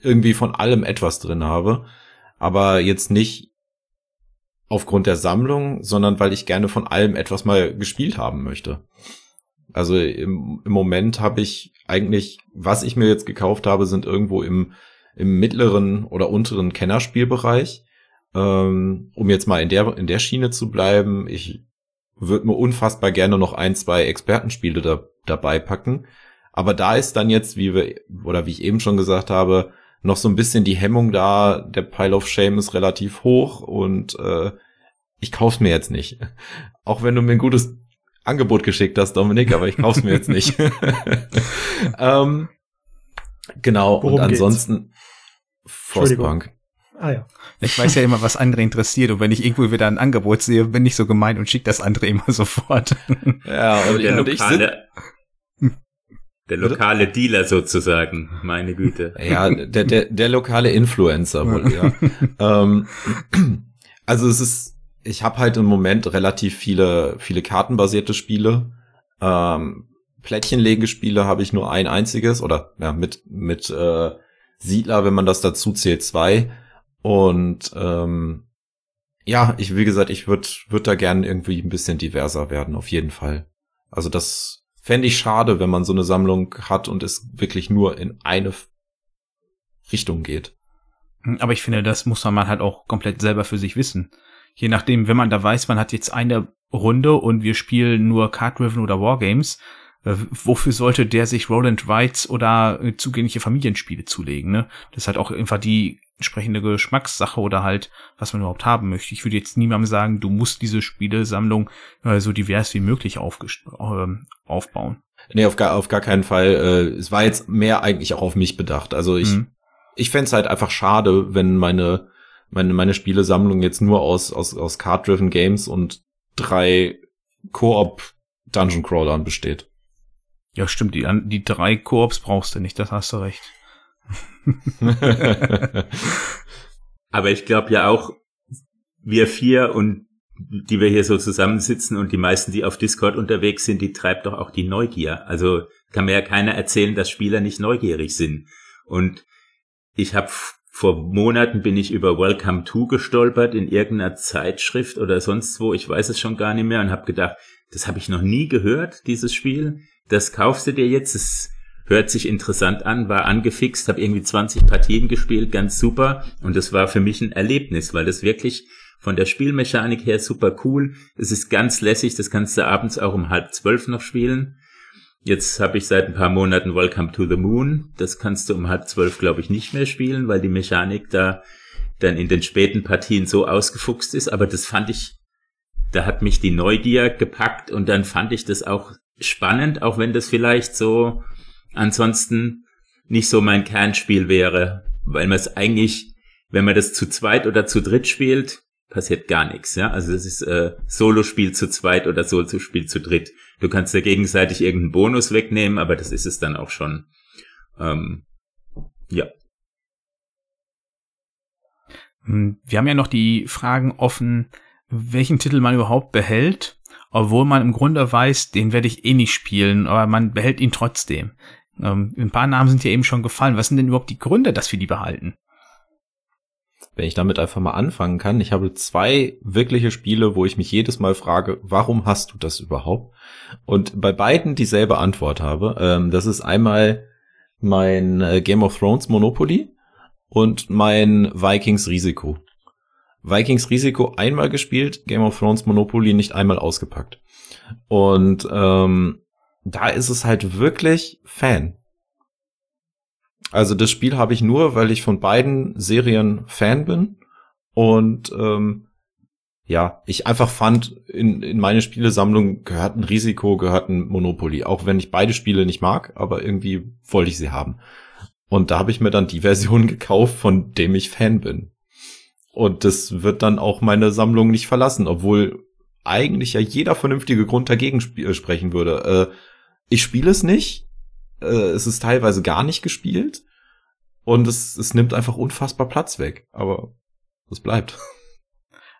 irgendwie von allem etwas drin habe, aber jetzt nicht aufgrund der Sammlung, sondern weil ich gerne von allem etwas mal gespielt haben möchte. Also im, im Moment habe ich eigentlich, was ich mir jetzt gekauft habe, sind irgendwo im im mittleren oder unteren Kennerspielbereich. Ähm, um jetzt mal in der, in der Schiene zu bleiben, ich würde mir unfassbar gerne noch ein, zwei Expertenspiele da, dabei packen. Aber da ist dann jetzt, wie wir, oder wie ich eben schon gesagt habe, noch so ein bisschen die Hemmung da, der Pile of Shame ist relativ hoch und äh, ich kauf's mir jetzt nicht. Auch wenn du mir ein gutes Angebot geschickt hast, Dominik, aber ich kauf's mir jetzt nicht. ähm, genau, Worum und ansonsten Frostpunk. Ah ja. Ich weiß ja immer, was andere interessiert und wenn ich irgendwo wieder ein Angebot sehe, bin ich so gemein und schicke das andere immer sofort. Ja, und, der, und lokale, der lokale Dealer sozusagen, meine Güte. Ja, der, der, der lokale Influencer wohl, ja. ähm, also es ist, ich habe halt im Moment relativ viele, viele kartenbasierte Spiele. Ähm, Plättchenlegespiele habe ich nur ein einziges oder ja, mit, mit äh, Siedler, wenn man das dazu zählt, zwei. Und ähm, ja, ich, wie gesagt, ich würde würd da gerne irgendwie ein bisschen diverser werden, auf jeden Fall. Also das fände ich schade, wenn man so eine Sammlung hat und es wirklich nur in eine Richtung geht. Aber ich finde, das muss man halt auch komplett selber für sich wissen. Je nachdem, wenn man da weiß, man hat jetzt eine Runde und wir spielen nur Card-Driven oder Wargames, wofür sollte der sich Roland Rights oder äh, zugängliche Familienspiele zulegen, ne? Das ist halt auch einfach die entsprechende Geschmackssache oder halt, was man überhaupt haben möchte. Ich würde jetzt niemandem sagen, du musst diese Spielesammlung äh, so divers wie möglich äh, aufbauen. Nee, auf gar, auf gar keinen Fall. Äh, es war jetzt mehr eigentlich auch auf mich bedacht. Also ich, mhm. ich fände halt einfach schade, wenn meine, meine, meine Spielesammlung jetzt nur aus, aus, aus Card-Driven Games und drei Koop Dungeon Crawlern besteht. Ja, stimmt, die, die drei Koops brauchst du nicht, das hast du recht. Aber ich glaube ja auch, wir vier und die wir hier so zusammensitzen und die meisten, die auf Discord unterwegs sind, die treibt doch auch die Neugier. Also kann mir ja keiner erzählen, dass Spieler nicht neugierig sind. Und ich habe vor Monaten bin ich über Welcome to gestolpert in irgendeiner Zeitschrift oder sonst wo, ich weiß es schon gar nicht mehr und habe gedacht, das habe ich noch nie gehört, dieses Spiel das kaufst du dir jetzt, es hört sich interessant an, war angefixt, habe irgendwie 20 Partien gespielt, ganz super. Und das war für mich ein Erlebnis, weil das wirklich von der Spielmechanik her super cool, es ist ganz lässig, das kannst du abends auch um halb zwölf noch spielen. Jetzt habe ich seit ein paar Monaten Welcome to the Moon, das kannst du um halb zwölf glaube ich nicht mehr spielen, weil die Mechanik da dann in den späten Partien so ausgefuchst ist, aber das fand ich da hat mich die Neugier gepackt und dann fand ich das auch spannend, auch wenn das vielleicht so ansonsten nicht so mein Kernspiel wäre, weil man es eigentlich, wenn man das zu zweit oder zu dritt spielt, passiert gar nichts. Ja, also das ist äh, Solo-Spiel zu zweit oder Solo-Spiel zu dritt. Du kannst ja gegenseitig irgendeinen Bonus wegnehmen, aber das ist es dann auch schon. Ähm, ja. Hm, wir haben ja noch die Fragen offen, welchen Titel man überhaupt behält, obwohl man im Grunde weiß, den werde ich eh nicht spielen, aber man behält ihn trotzdem. Ähm, ein paar Namen sind ja eben schon gefallen. Was sind denn überhaupt die Gründe, dass wir die behalten? Wenn ich damit einfach mal anfangen kann, ich habe zwei wirkliche Spiele, wo ich mich jedes Mal frage, warum hast du das überhaupt? Und bei beiden dieselbe Antwort habe. Ähm, das ist einmal mein äh, Game of Thrones Monopoly und mein Vikings Risiko. Vikings Risiko einmal gespielt, Game of Thrones Monopoly nicht einmal ausgepackt. Und ähm, da ist es halt wirklich Fan. Also das Spiel habe ich nur, weil ich von beiden Serien Fan bin und ähm, ja, ich einfach fand, in, in meine Spielesammlung gehört ein Risiko, gehört ein Monopoly, auch wenn ich beide Spiele nicht mag, aber irgendwie wollte ich sie haben. Und da habe ich mir dann die Version gekauft, von dem ich Fan bin. Und das wird dann auch meine Sammlung nicht verlassen, obwohl eigentlich ja jeder vernünftige Grund dagegen sp äh, sprechen würde. Äh, ich spiele es nicht. Äh, es ist teilweise gar nicht gespielt. Und es, es nimmt einfach unfassbar Platz weg. Aber es bleibt.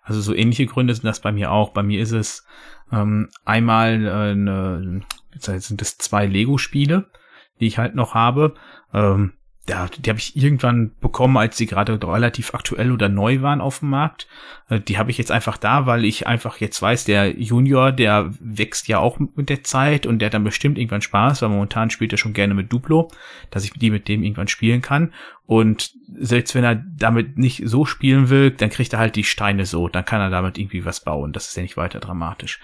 Also so ähnliche Gründe sind das bei mir auch. Bei mir ist es ähm, einmal äh, eine, jetzt sind es zwei Lego-Spiele, die ich halt noch habe. Ähm, ja, die habe ich irgendwann bekommen, als sie gerade relativ aktuell oder neu waren auf dem Markt. Äh, die habe ich jetzt einfach da, weil ich einfach jetzt weiß, der Junior, der wächst ja auch mit der Zeit und der hat dann bestimmt irgendwann Spaß, weil momentan spielt er schon gerne mit Duplo, dass ich die mit dem irgendwann spielen kann. Und selbst wenn er damit nicht so spielen will, dann kriegt er halt die Steine so, dann kann er damit irgendwie was bauen. Das ist ja nicht weiter dramatisch.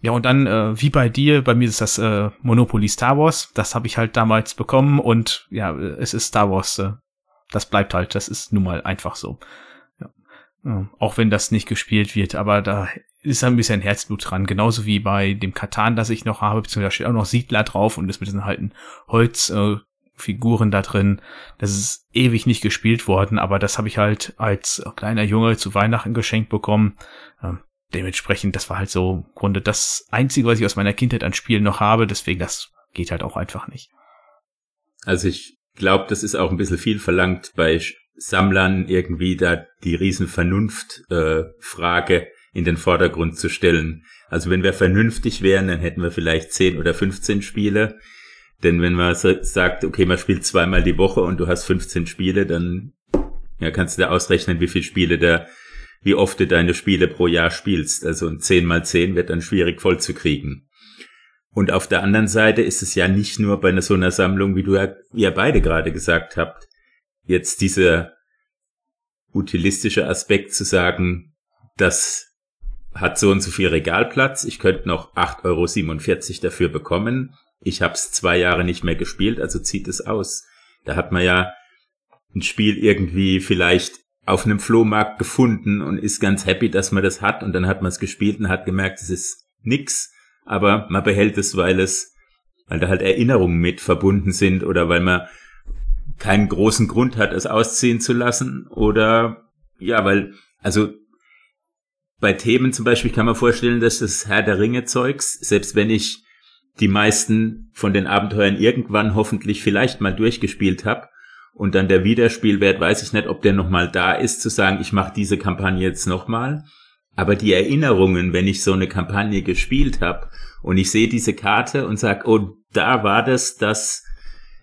Ja, und dann, äh, wie bei dir, bei mir ist das äh, Monopoly Star Wars. Das habe ich halt damals bekommen und ja, es ist Star Wars. Äh, das bleibt halt, das ist nun mal einfach so. Ja. Ja, auch wenn das nicht gespielt wird, aber da ist ein bisschen Herzblut dran. Genauso wie bei dem Katan, das ich noch habe, beziehungsweise da steht auch noch Siedler drauf und das mit diesen alten Holzfiguren äh, da drin. Das ist ewig nicht gespielt worden, aber das habe ich halt als kleiner Junge zu Weihnachten geschenkt bekommen. Dementsprechend, das war halt so im Grunde das Einzige, was ich aus meiner Kindheit an Spielen noch habe. Deswegen, das geht halt auch einfach nicht. Also ich glaube, das ist auch ein bisschen viel verlangt bei Sammlern irgendwie da die Riesenvernunft-Frage äh, in den Vordergrund zu stellen. Also wenn wir vernünftig wären, dann hätten wir vielleicht 10 oder 15 Spiele. Denn wenn man so sagt, okay, man spielt zweimal die Woche und du hast 15 Spiele, dann ja, kannst du da ausrechnen, wie viele Spiele der wie oft du deine Spiele pro Jahr spielst. Also ein 10 mal 10 wird dann schwierig voll zu kriegen. Und auf der anderen Seite ist es ja nicht nur bei einer so einer Sammlung, wie du ja, wie beide gerade gesagt habt, jetzt dieser utilistische Aspekt zu sagen, das hat so und so viel Regalplatz, ich könnte noch 8,47 Euro dafür bekommen. Ich habe es zwei Jahre nicht mehr gespielt, also zieht es aus. Da hat man ja ein Spiel irgendwie vielleicht auf einem Flohmarkt gefunden und ist ganz happy, dass man das hat. Und dann hat man es gespielt und hat gemerkt, es ist nix, aber man behält es, weil es, weil da halt Erinnerungen mit verbunden sind oder weil man keinen großen Grund hat, es ausziehen zu lassen oder ja, weil, also bei Themen zum Beispiel kann man vorstellen, dass das Herr der Ringe Zeugs, selbst wenn ich die meisten von den Abenteuern irgendwann hoffentlich vielleicht mal durchgespielt habe, und dann der Wiederspielwert, weiß ich nicht, ob der nochmal da ist, zu sagen, ich mache diese Kampagne jetzt nochmal. Aber die Erinnerungen, wenn ich so eine Kampagne gespielt habe und ich sehe diese Karte und sag, oh, da war das, dass,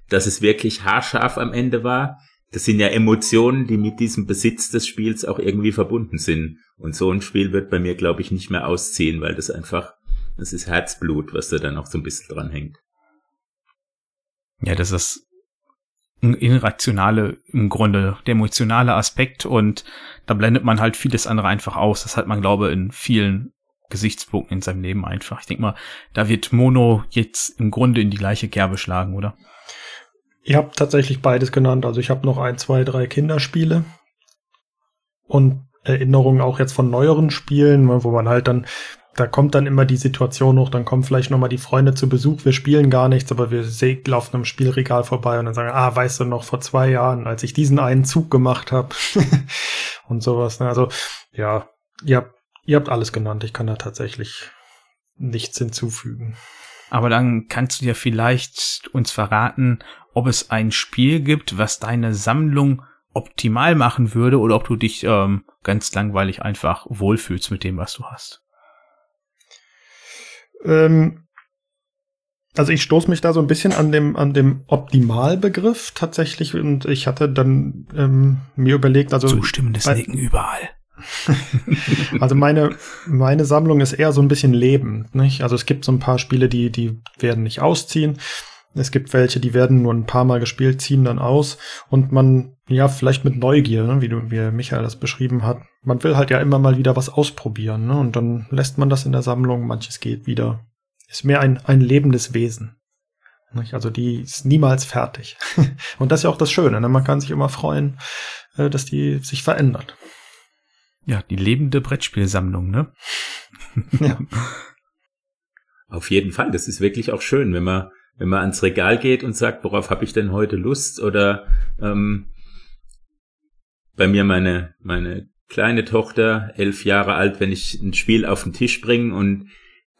dass es wirklich haarscharf am Ende war, das sind ja Emotionen, die mit diesem Besitz des Spiels auch irgendwie verbunden sind. Und so ein Spiel wird bei mir, glaube ich, nicht mehr ausziehen, weil das einfach, das ist Herzblut, was da dann noch so ein bisschen dran hängt. Ja, das ist irrationale, im Grunde, der emotionale Aspekt und da blendet man halt vieles andere einfach aus. Das hat man, glaube in vielen Gesichtspunkten in seinem Leben einfach. Ich denke mal, da wird Mono jetzt im Grunde in die gleiche Kerbe schlagen, oder? Ihr habt tatsächlich beides genannt. Also ich habe noch ein, zwei, drei Kinderspiele und Erinnerungen auch jetzt von neueren Spielen, wo man halt dann da kommt dann immer die Situation hoch, dann kommen vielleicht nochmal die Freunde zu Besuch, wir spielen gar nichts, aber wir laufen am Spielregal vorbei und dann sagen, ah, weißt du noch, vor zwei Jahren, als ich diesen einen Zug gemacht habe und sowas. Ne? Also ja, ihr habt, ihr habt alles genannt, ich kann da tatsächlich nichts hinzufügen. Aber dann kannst du dir vielleicht uns verraten, ob es ein Spiel gibt, was deine Sammlung optimal machen würde oder ob du dich ähm, ganz langweilig einfach wohlfühlst mit dem, was du hast. Ähm, also ich stoße mich da so ein bisschen an dem an dem Optimalbegriff tatsächlich und ich hatte dann ähm, mir überlegt, also zustimmendes Nicken überall. also meine meine Sammlung ist eher so ein bisschen lebend, nicht? Also es gibt so ein paar Spiele, die die werden nicht ausziehen. Es gibt welche, die werden nur ein paar Mal gespielt, ziehen dann aus und man, ja, vielleicht mit Neugier, ne, wie du, wie Michael das beschrieben hat. Man will halt ja immer mal wieder was ausprobieren, ne, und dann lässt man das in der Sammlung, manches geht wieder. Ist mehr ein, ein lebendes Wesen. Nicht? Also die ist niemals fertig. und das ist ja auch das Schöne, ne? man kann sich immer freuen, äh, dass die sich verändert. Ja, die lebende Brettspielsammlung, ne? ja. Auf jeden Fall, das ist wirklich auch schön, wenn man wenn man ans Regal geht und sagt, worauf habe ich denn heute Lust? Oder ähm, bei mir meine, meine kleine Tochter, elf Jahre alt, wenn ich ein Spiel auf den Tisch bringe und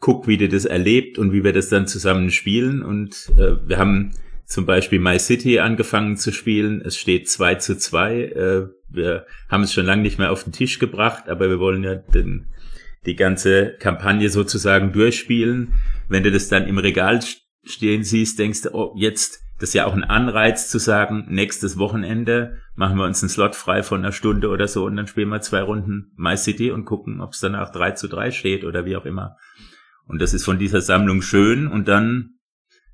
guck, wie die das erlebt und wie wir das dann zusammen spielen. Und äh, wir haben zum Beispiel My City angefangen zu spielen. Es steht 2 zu 2. Äh, wir haben es schon lange nicht mehr auf den Tisch gebracht, aber wir wollen ja den, die ganze Kampagne sozusagen durchspielen. Wenn du das dann im Regal stehen siehst, denkst du, oh, jetzt, das ist ja auch ein Anreiz zu sagen, nächstes Wochenende machen wir uns einen Slot frei von einer Stunde oder so und dann spielen wir zwei Runden My City und gucken, ob es danach 3 zu 3 steht oder wie auch immer. Und das ist von dieser Sammlung schön und dann,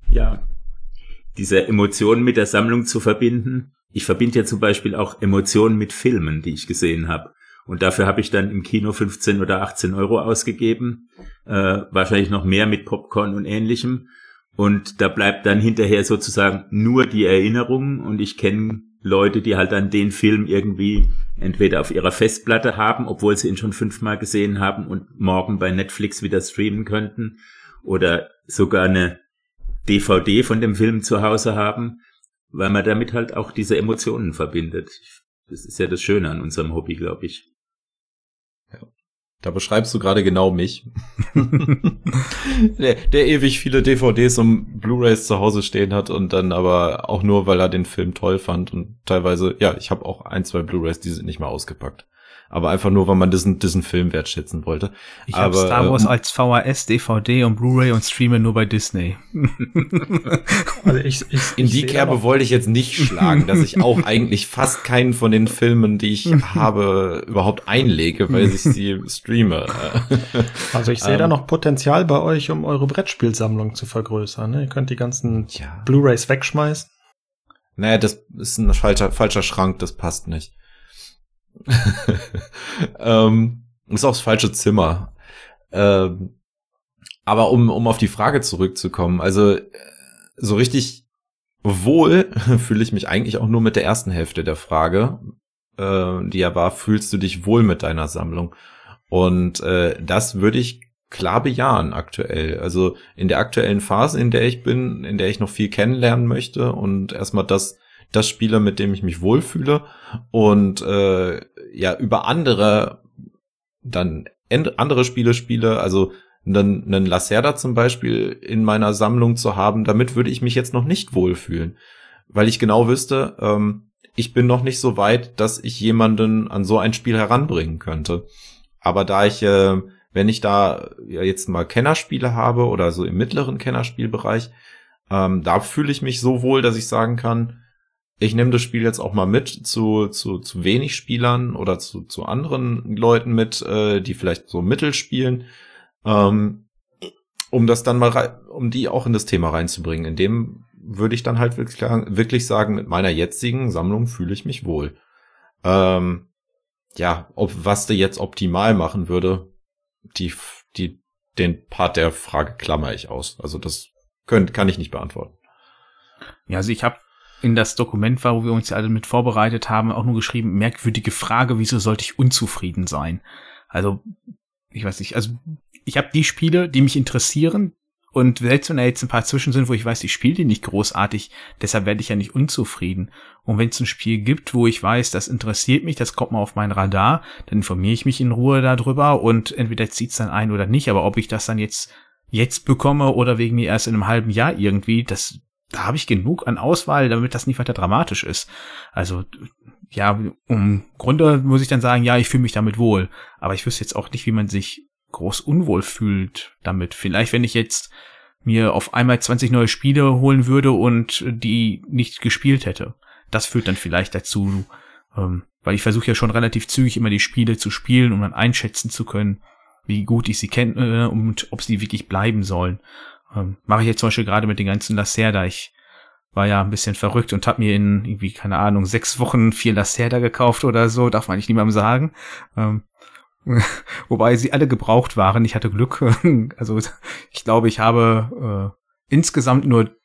ja, diese Emotionen mit der Sammlung zu verbinden. Ich verbinde ja zum Beispiel auch Emotionen mit Filmen, die ich gesehen habe. Und dafür habe ich dann im Kino 15 oder 18 Euro ausgegeben. Äh, wahrscheinlich noch mehr mit Popcorn und ähnlichem. Und da bleibt dann hinterher sozusagen nur die Erinnerung und ich kenne Leute, die halt dann den Film irgendwie entweder auf ihrer Festplatte haben, obwohl sie ihn schon fünfmal gesehen haben und morgen bei Netflix wieder streamen könnten oder sogar eine DVD von dem Film zu Hause haben, weil man damit halt auch diese Emotionen verbindet. Das ist ja das Schöne an unserem Hobby, glaube ich. Da beschreibst du gerade genau mich. der, der ewig viele DVDs und Blu-rays zu Hause stehen hat und dann aber auch nur, weil er den Film toll fand und teilweise, ja, ich habe auch ein, zwei Blu-rays, die sind nicht mal ausgepackt aber einfach nur, weil man diesen, diesen Film wertschätzen wollte. Ich habe Star Wars äh, als VHS, DVD und Blu-ray und streame nur bei Disney. also ich, ich, In ich die Kerbe wollte ich jetzt nicht schlagen, dass ich auch eigentlich fast keinen von den Filmen, die ich habe, überhaupt einlege, weil ich sie streame. Also ich sehe ähm, da noch Potenzial bei euch, um eure Brettspielsammlung zu vergrößern. Ne? Ihr könnt die ganzen ja. Blu-rays wegschmeißen. Naja, das ist ein falscher, falscher Schrank, das passt nicht. ähm, ist auch das falsche Zimmer. Ähm, aber um, um auf die Frage zurückzukommen, also äh, so richtig wohl fühle ich mich eigentlich auch nur mit der ersten Hälfte der Frage, äh, die ja war, fühlst du dich wohl mit deiner Sammlung? Und äh, das würde ich klar bejahen aktuell. Also in der aktuellen Phase, in der ich bin, in der ich noch viel kennenlernen möchte und erstmal das das Spieler, mit dem ich mich wohlfühle und äh, ja über andere dann andere Spiele spiele, also einen, einen Lacerda zum Beispiel in meiner Sammlung zu haben, damit würde ich mich jetzt noch nicht wohlfühlen, weil ich genau wüsste, ähm, ich bin noch nicht so weit, dass ich jemanden an so ein Spiel heranbringen könnte. Aber da ich, äh, wenn ich da ja jetzt mal Kennerspiele habe oder so im mittleren Kennerspielbereich, ähm, da fühle ich mich so wohl, dass ich sagen kann, ich nehme das Spiel jetzt auch mal mit zu, zu, zu wenig Spielern oder zu, zu anderen Leuten mit, äh, die vielleicht so Mittel spielen, ähm, um das dann mal, um die auch in das Thema reinzubringen. In dem würde ich dann halt wirklich, wirklich sagen, mit meiner jetzigen Sammlung fühle ich mich wohl. Ähm, ja, ob was der jetzt optimal machen würde, die, die, den Part der Frage klammer ich aus. Also das könnt, kann ich nicht beantworten. Ja, also ich habe in das Dokument war, wo wir uns ja alle mit vorbereitet haben, auch nur geschrieben, merkwürdige Frage, wieso sollte ich unzufrieden sein? Also, ich weiß nicht, also ich habe die Spiele, die mich interessieren, und selbst wenn da jetzt ein paar zwischen sind, wo ich weiß, ich spiele die nicht großartig, deshalb werde ich ja nicht unzufrieden. Und wenn es ein Spiel gibt, wo ich weiß, das interessiert mich, das kommt mal auf mein Radar, dann informiere ich mich in Ruhe darüber und entweder zieht's dann ein oder nicht. Aber ob ich das dann jetzt jetzt bekomme oder wegen mir erst in einem halben Jahr irgendwie, das da habe ich genug an Auswahl, damit das nicht weiter dramatisch ist. Also ja, im Grunde muss ich dann sagen, ja, ich fühle mich damit wohl. Aber ich wüsste jetzt auch nicht, wie man sich groß unwohl fühlt damit. Vielleicht, wenn ich jetzt mir auf einmal 20 neue Spiele holen würde und die nicht gespielt hätte. Das führt dann vielleicht dazu, ähm, weil ich versuche ja schon relativ zügig immer die Spiele zu spielen, um dann einschätzen zu können, wie gut ich sie kenne äh, und ob sie wirklich bleiben sollen. Ähm, Mache ich jetzt zum Beispiel gerade mit den ganzen Lacerda. Ich war ja ein bisschen verrückt und habe mir in irgendwie, keine Ahnung, sechs Wochen vier Lacerda gekauft oder so, darf man nicht niemandem sagen. Ähm, wobei sie alle gebraucht waren. Ich hatte Glück. also ich glaube, ich habe äh, insgesamt nur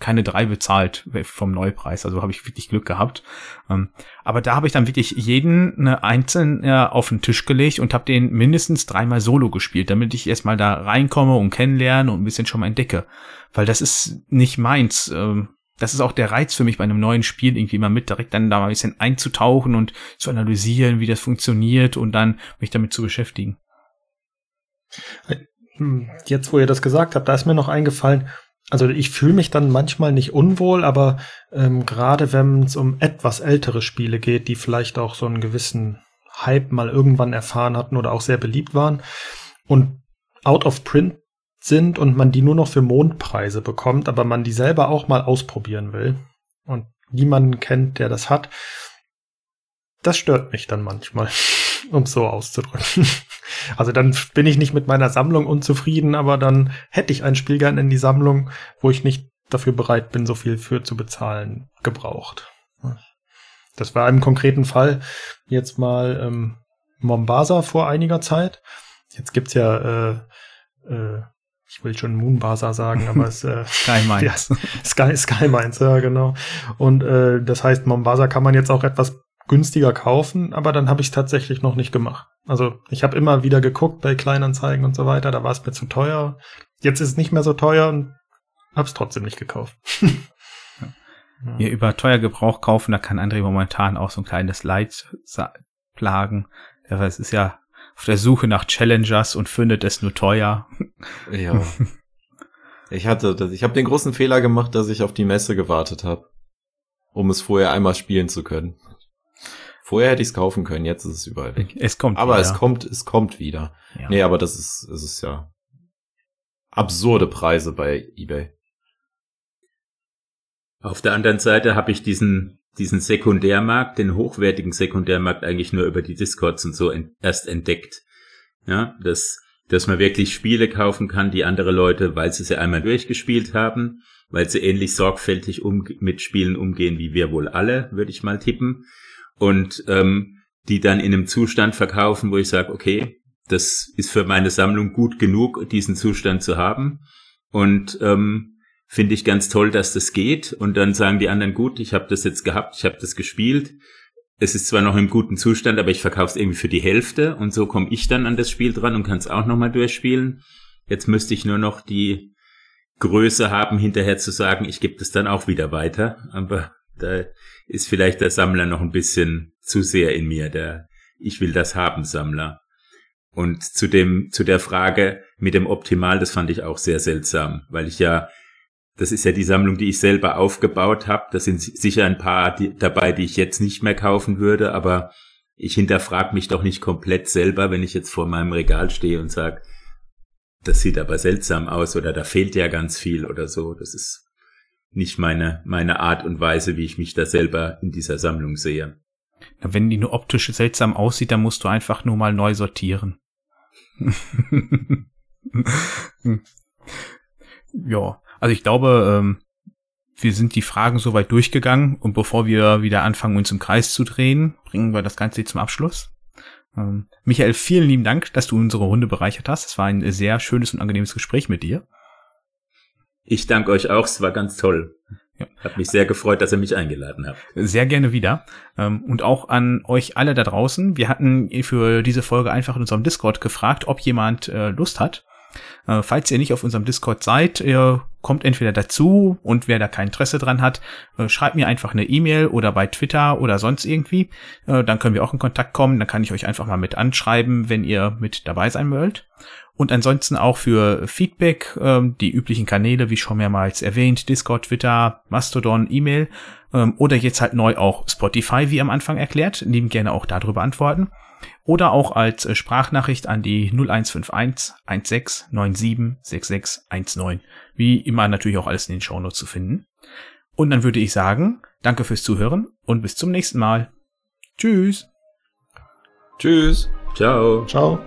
keine drei bezahlt vom Neupreis. Also habe ich wirklich Glück gehabt. Ähm, aber da habe ich dann wirklich jeden eine einzeln äh, auf den Tisch gelegt und habe den mindestens dreimal solo gespielt, damit ich erstmal da reinkomme und kennenlerne und ein bisschen schon mal entdecke. Weil das ist nicht meins. Ähm, das ist auch der Reiz für mich bei einem neuen Spiel, irgendwie mal mit direkt dann da mal ein bisschen einzutauchen und zu analysieren, wie das funktioniert und dann mich damit zu beschäftigen. Hm, jetzt, wo ihr das gesagt habt, da ist mir noch eingefallen, also ich fühle mich dann manchmal nicht unwohl, aber ähm, gerade wenn es um etwas ältere Spiele geht, die vielleicht auch so einen gewissen Hype mal irgendwann erfahren hatten oder auch sehr beliebt waren und out of print sind und man die nur noch für Mondpreise bekommt, aber man die selber auch mal ausprobieren will und niemanden kennt, der das hat, das stört mich dann manchmal, um so auszudrücken. Also dann bin ich nicht mit meiner Sammlung unzufrieden, aber dann hätte ich ein Spiel gern in die Sammlung, wo ich nicht dafür bereit bin, so viel für zu bezahlen, gebraucht. Das war im konkreten Fall jetzt mal ähm, Mombasa vor einiger Zeit. Jetzt gibt's ja, äh, äh, ich will schon Moonbasa sagen, aber es äh, Sky Mines. Ja, Sky, Sky Mines, ja genau. Und äh, das heißt, Mombasa kann man jetzt auch etwas günstiger kaufen, aber dann habe ich es tatsächlich noch nicht gemacht. Also ich habe immer wieder geguckt bei Kleinanzeigen und so weiter, da war es mir zu teuer. Jetzt ist es nicht mehr so teuer und habe es trotzdem nicht gekauft. ja. Über teuer Gebrauch kaufen, da kann André momentan auch so ein kleines Leid plagen. Es ist ja auf der Suche nach Challengers und findet es nur teuer. Ja. Ich hatte, das, ich habe den großen Fehler gemacht, dass ich auf die Messe gewartet habe, um es vorher einmal spielen zu können. Vorher hätte ich es kaufen können, jetzt ist es überall weg. Es kommt Aber wieder. es kommt, es kommt wieder. Ja. Nee, aber das ist, es ist ja absurde Preise bei eBay. Auf der anderen Seite habe ich diesen, diesen Sekundärmarkt, den hochwertigen Sekundärmarkt eigentlich nur über die Discords und so ent erst entdeckt. Ja, dass, dass man wirklich Spiele kaufen kann, die andere Leute, weil sie sie einmal durchgespielt haben, weil sie ähnlich sorgfältig um, mit Spielen umgehen wie wir wohl alle, würde ich mal tippen und ähm, die dann in einem Zustand verkaufen, wo ich sage, okay, das ist für meine Sammlung gut genug, diesen Zustand zu haben. Und ähm, finde ich ganz toll, dass das geht. Und dann sagen die anderen, gut, ich habe das jetzt gehabt, ich habe das gespielt. Es ist zwar noch im guten Zustand, aber ich verkaufe es irgendwie für die Hälfte. Und so komme ich dann an das Spiel dran und kann es auch nochmal durchspielen. Jetzt müsste ich nur noch die Größe haben, hinterher zu sagen, ich gebe das dann auch wieder weiter. Aber da ist vielleicht der Sammler noch ein bisschen zu sehr in mir, der Ich will das haben Sammler. Und zu dem, zu der Frage mit dem Optimal, das fand ich auch sehr seltsam, weil ich ja, das ist ja die Sammlung, die ich selber aufgebaut habe. Da sind sicher ein paar die, dabei, die ich jetzt nicht mehr kaufen würde, aber ich hinterfrage mich doch nicht komplett selber, wenn ich jetzt vor meinem Regal stehe und sage, das sieht aber seltsam aus oder da fehlt ja ganz viel oder so. Das ist nicht meine, meine Art und Weise, wie ich mich da selber in dieser Sammlung sehe. Wenn die nur optisch seltsam aussieht, dann musst du einfach nur mal neu sortieren. ja, also ich glaube, ähm, wir sind die Fragen soweit durchgegangen und bevor wir wieder anfangen, uns im Kreis zu drehen, bringen wir das Ganze zum Abschluss. Ähm, Michael, vielen lieben Dank, dass du unsere Runde bereichert hast. Es war ein sehr schönes und angenehmes Gespräch mit dir. Ich danke euch auch, es war ganz toll. Ja. Hat mich sehr gefreut, dass ihr mich eingeladen habt. Sehr gerne wieder. Ähm, und auch an euch alle da draußen. Wir hatten für diese Folge einfach in unserem Discord gefragt, ob jemand äh, Lust hat. Äh, falls ihr nicht auf unserem Discord seid, ihr kommt entweder dazu und wer da kein Interesse dran hat, äh, schreibt mir einfach eine E-Mail oder bei Twitter oder sonst irgendwie. Dann können wir auch in Kontakt kommen. Dann kann ich euch einfach mal mit anschreiben, wenn ihr mit dabei sein wollt. Und ansonsten auch für Feedback ähm, die üblichen Kanäle, wie schon mehrmals erwähnt, Discord, Twitter, Mastodon, E-Mail. Ähm, oder jetzt halt neu auch Spotify, wie am Anfang erklärt. Nehmen gerne auch darüber antworten. Oder auch als äh, Sprachnachricht an die 0151 16 97 66 19. Wie immer natürlich auch alles in den Shownotes zu finden. Und dann würde ich sagen, danke fürs Zuhören und bis zum nächsten Mal. Tschüss. Tschüss. Ciao. Ciao.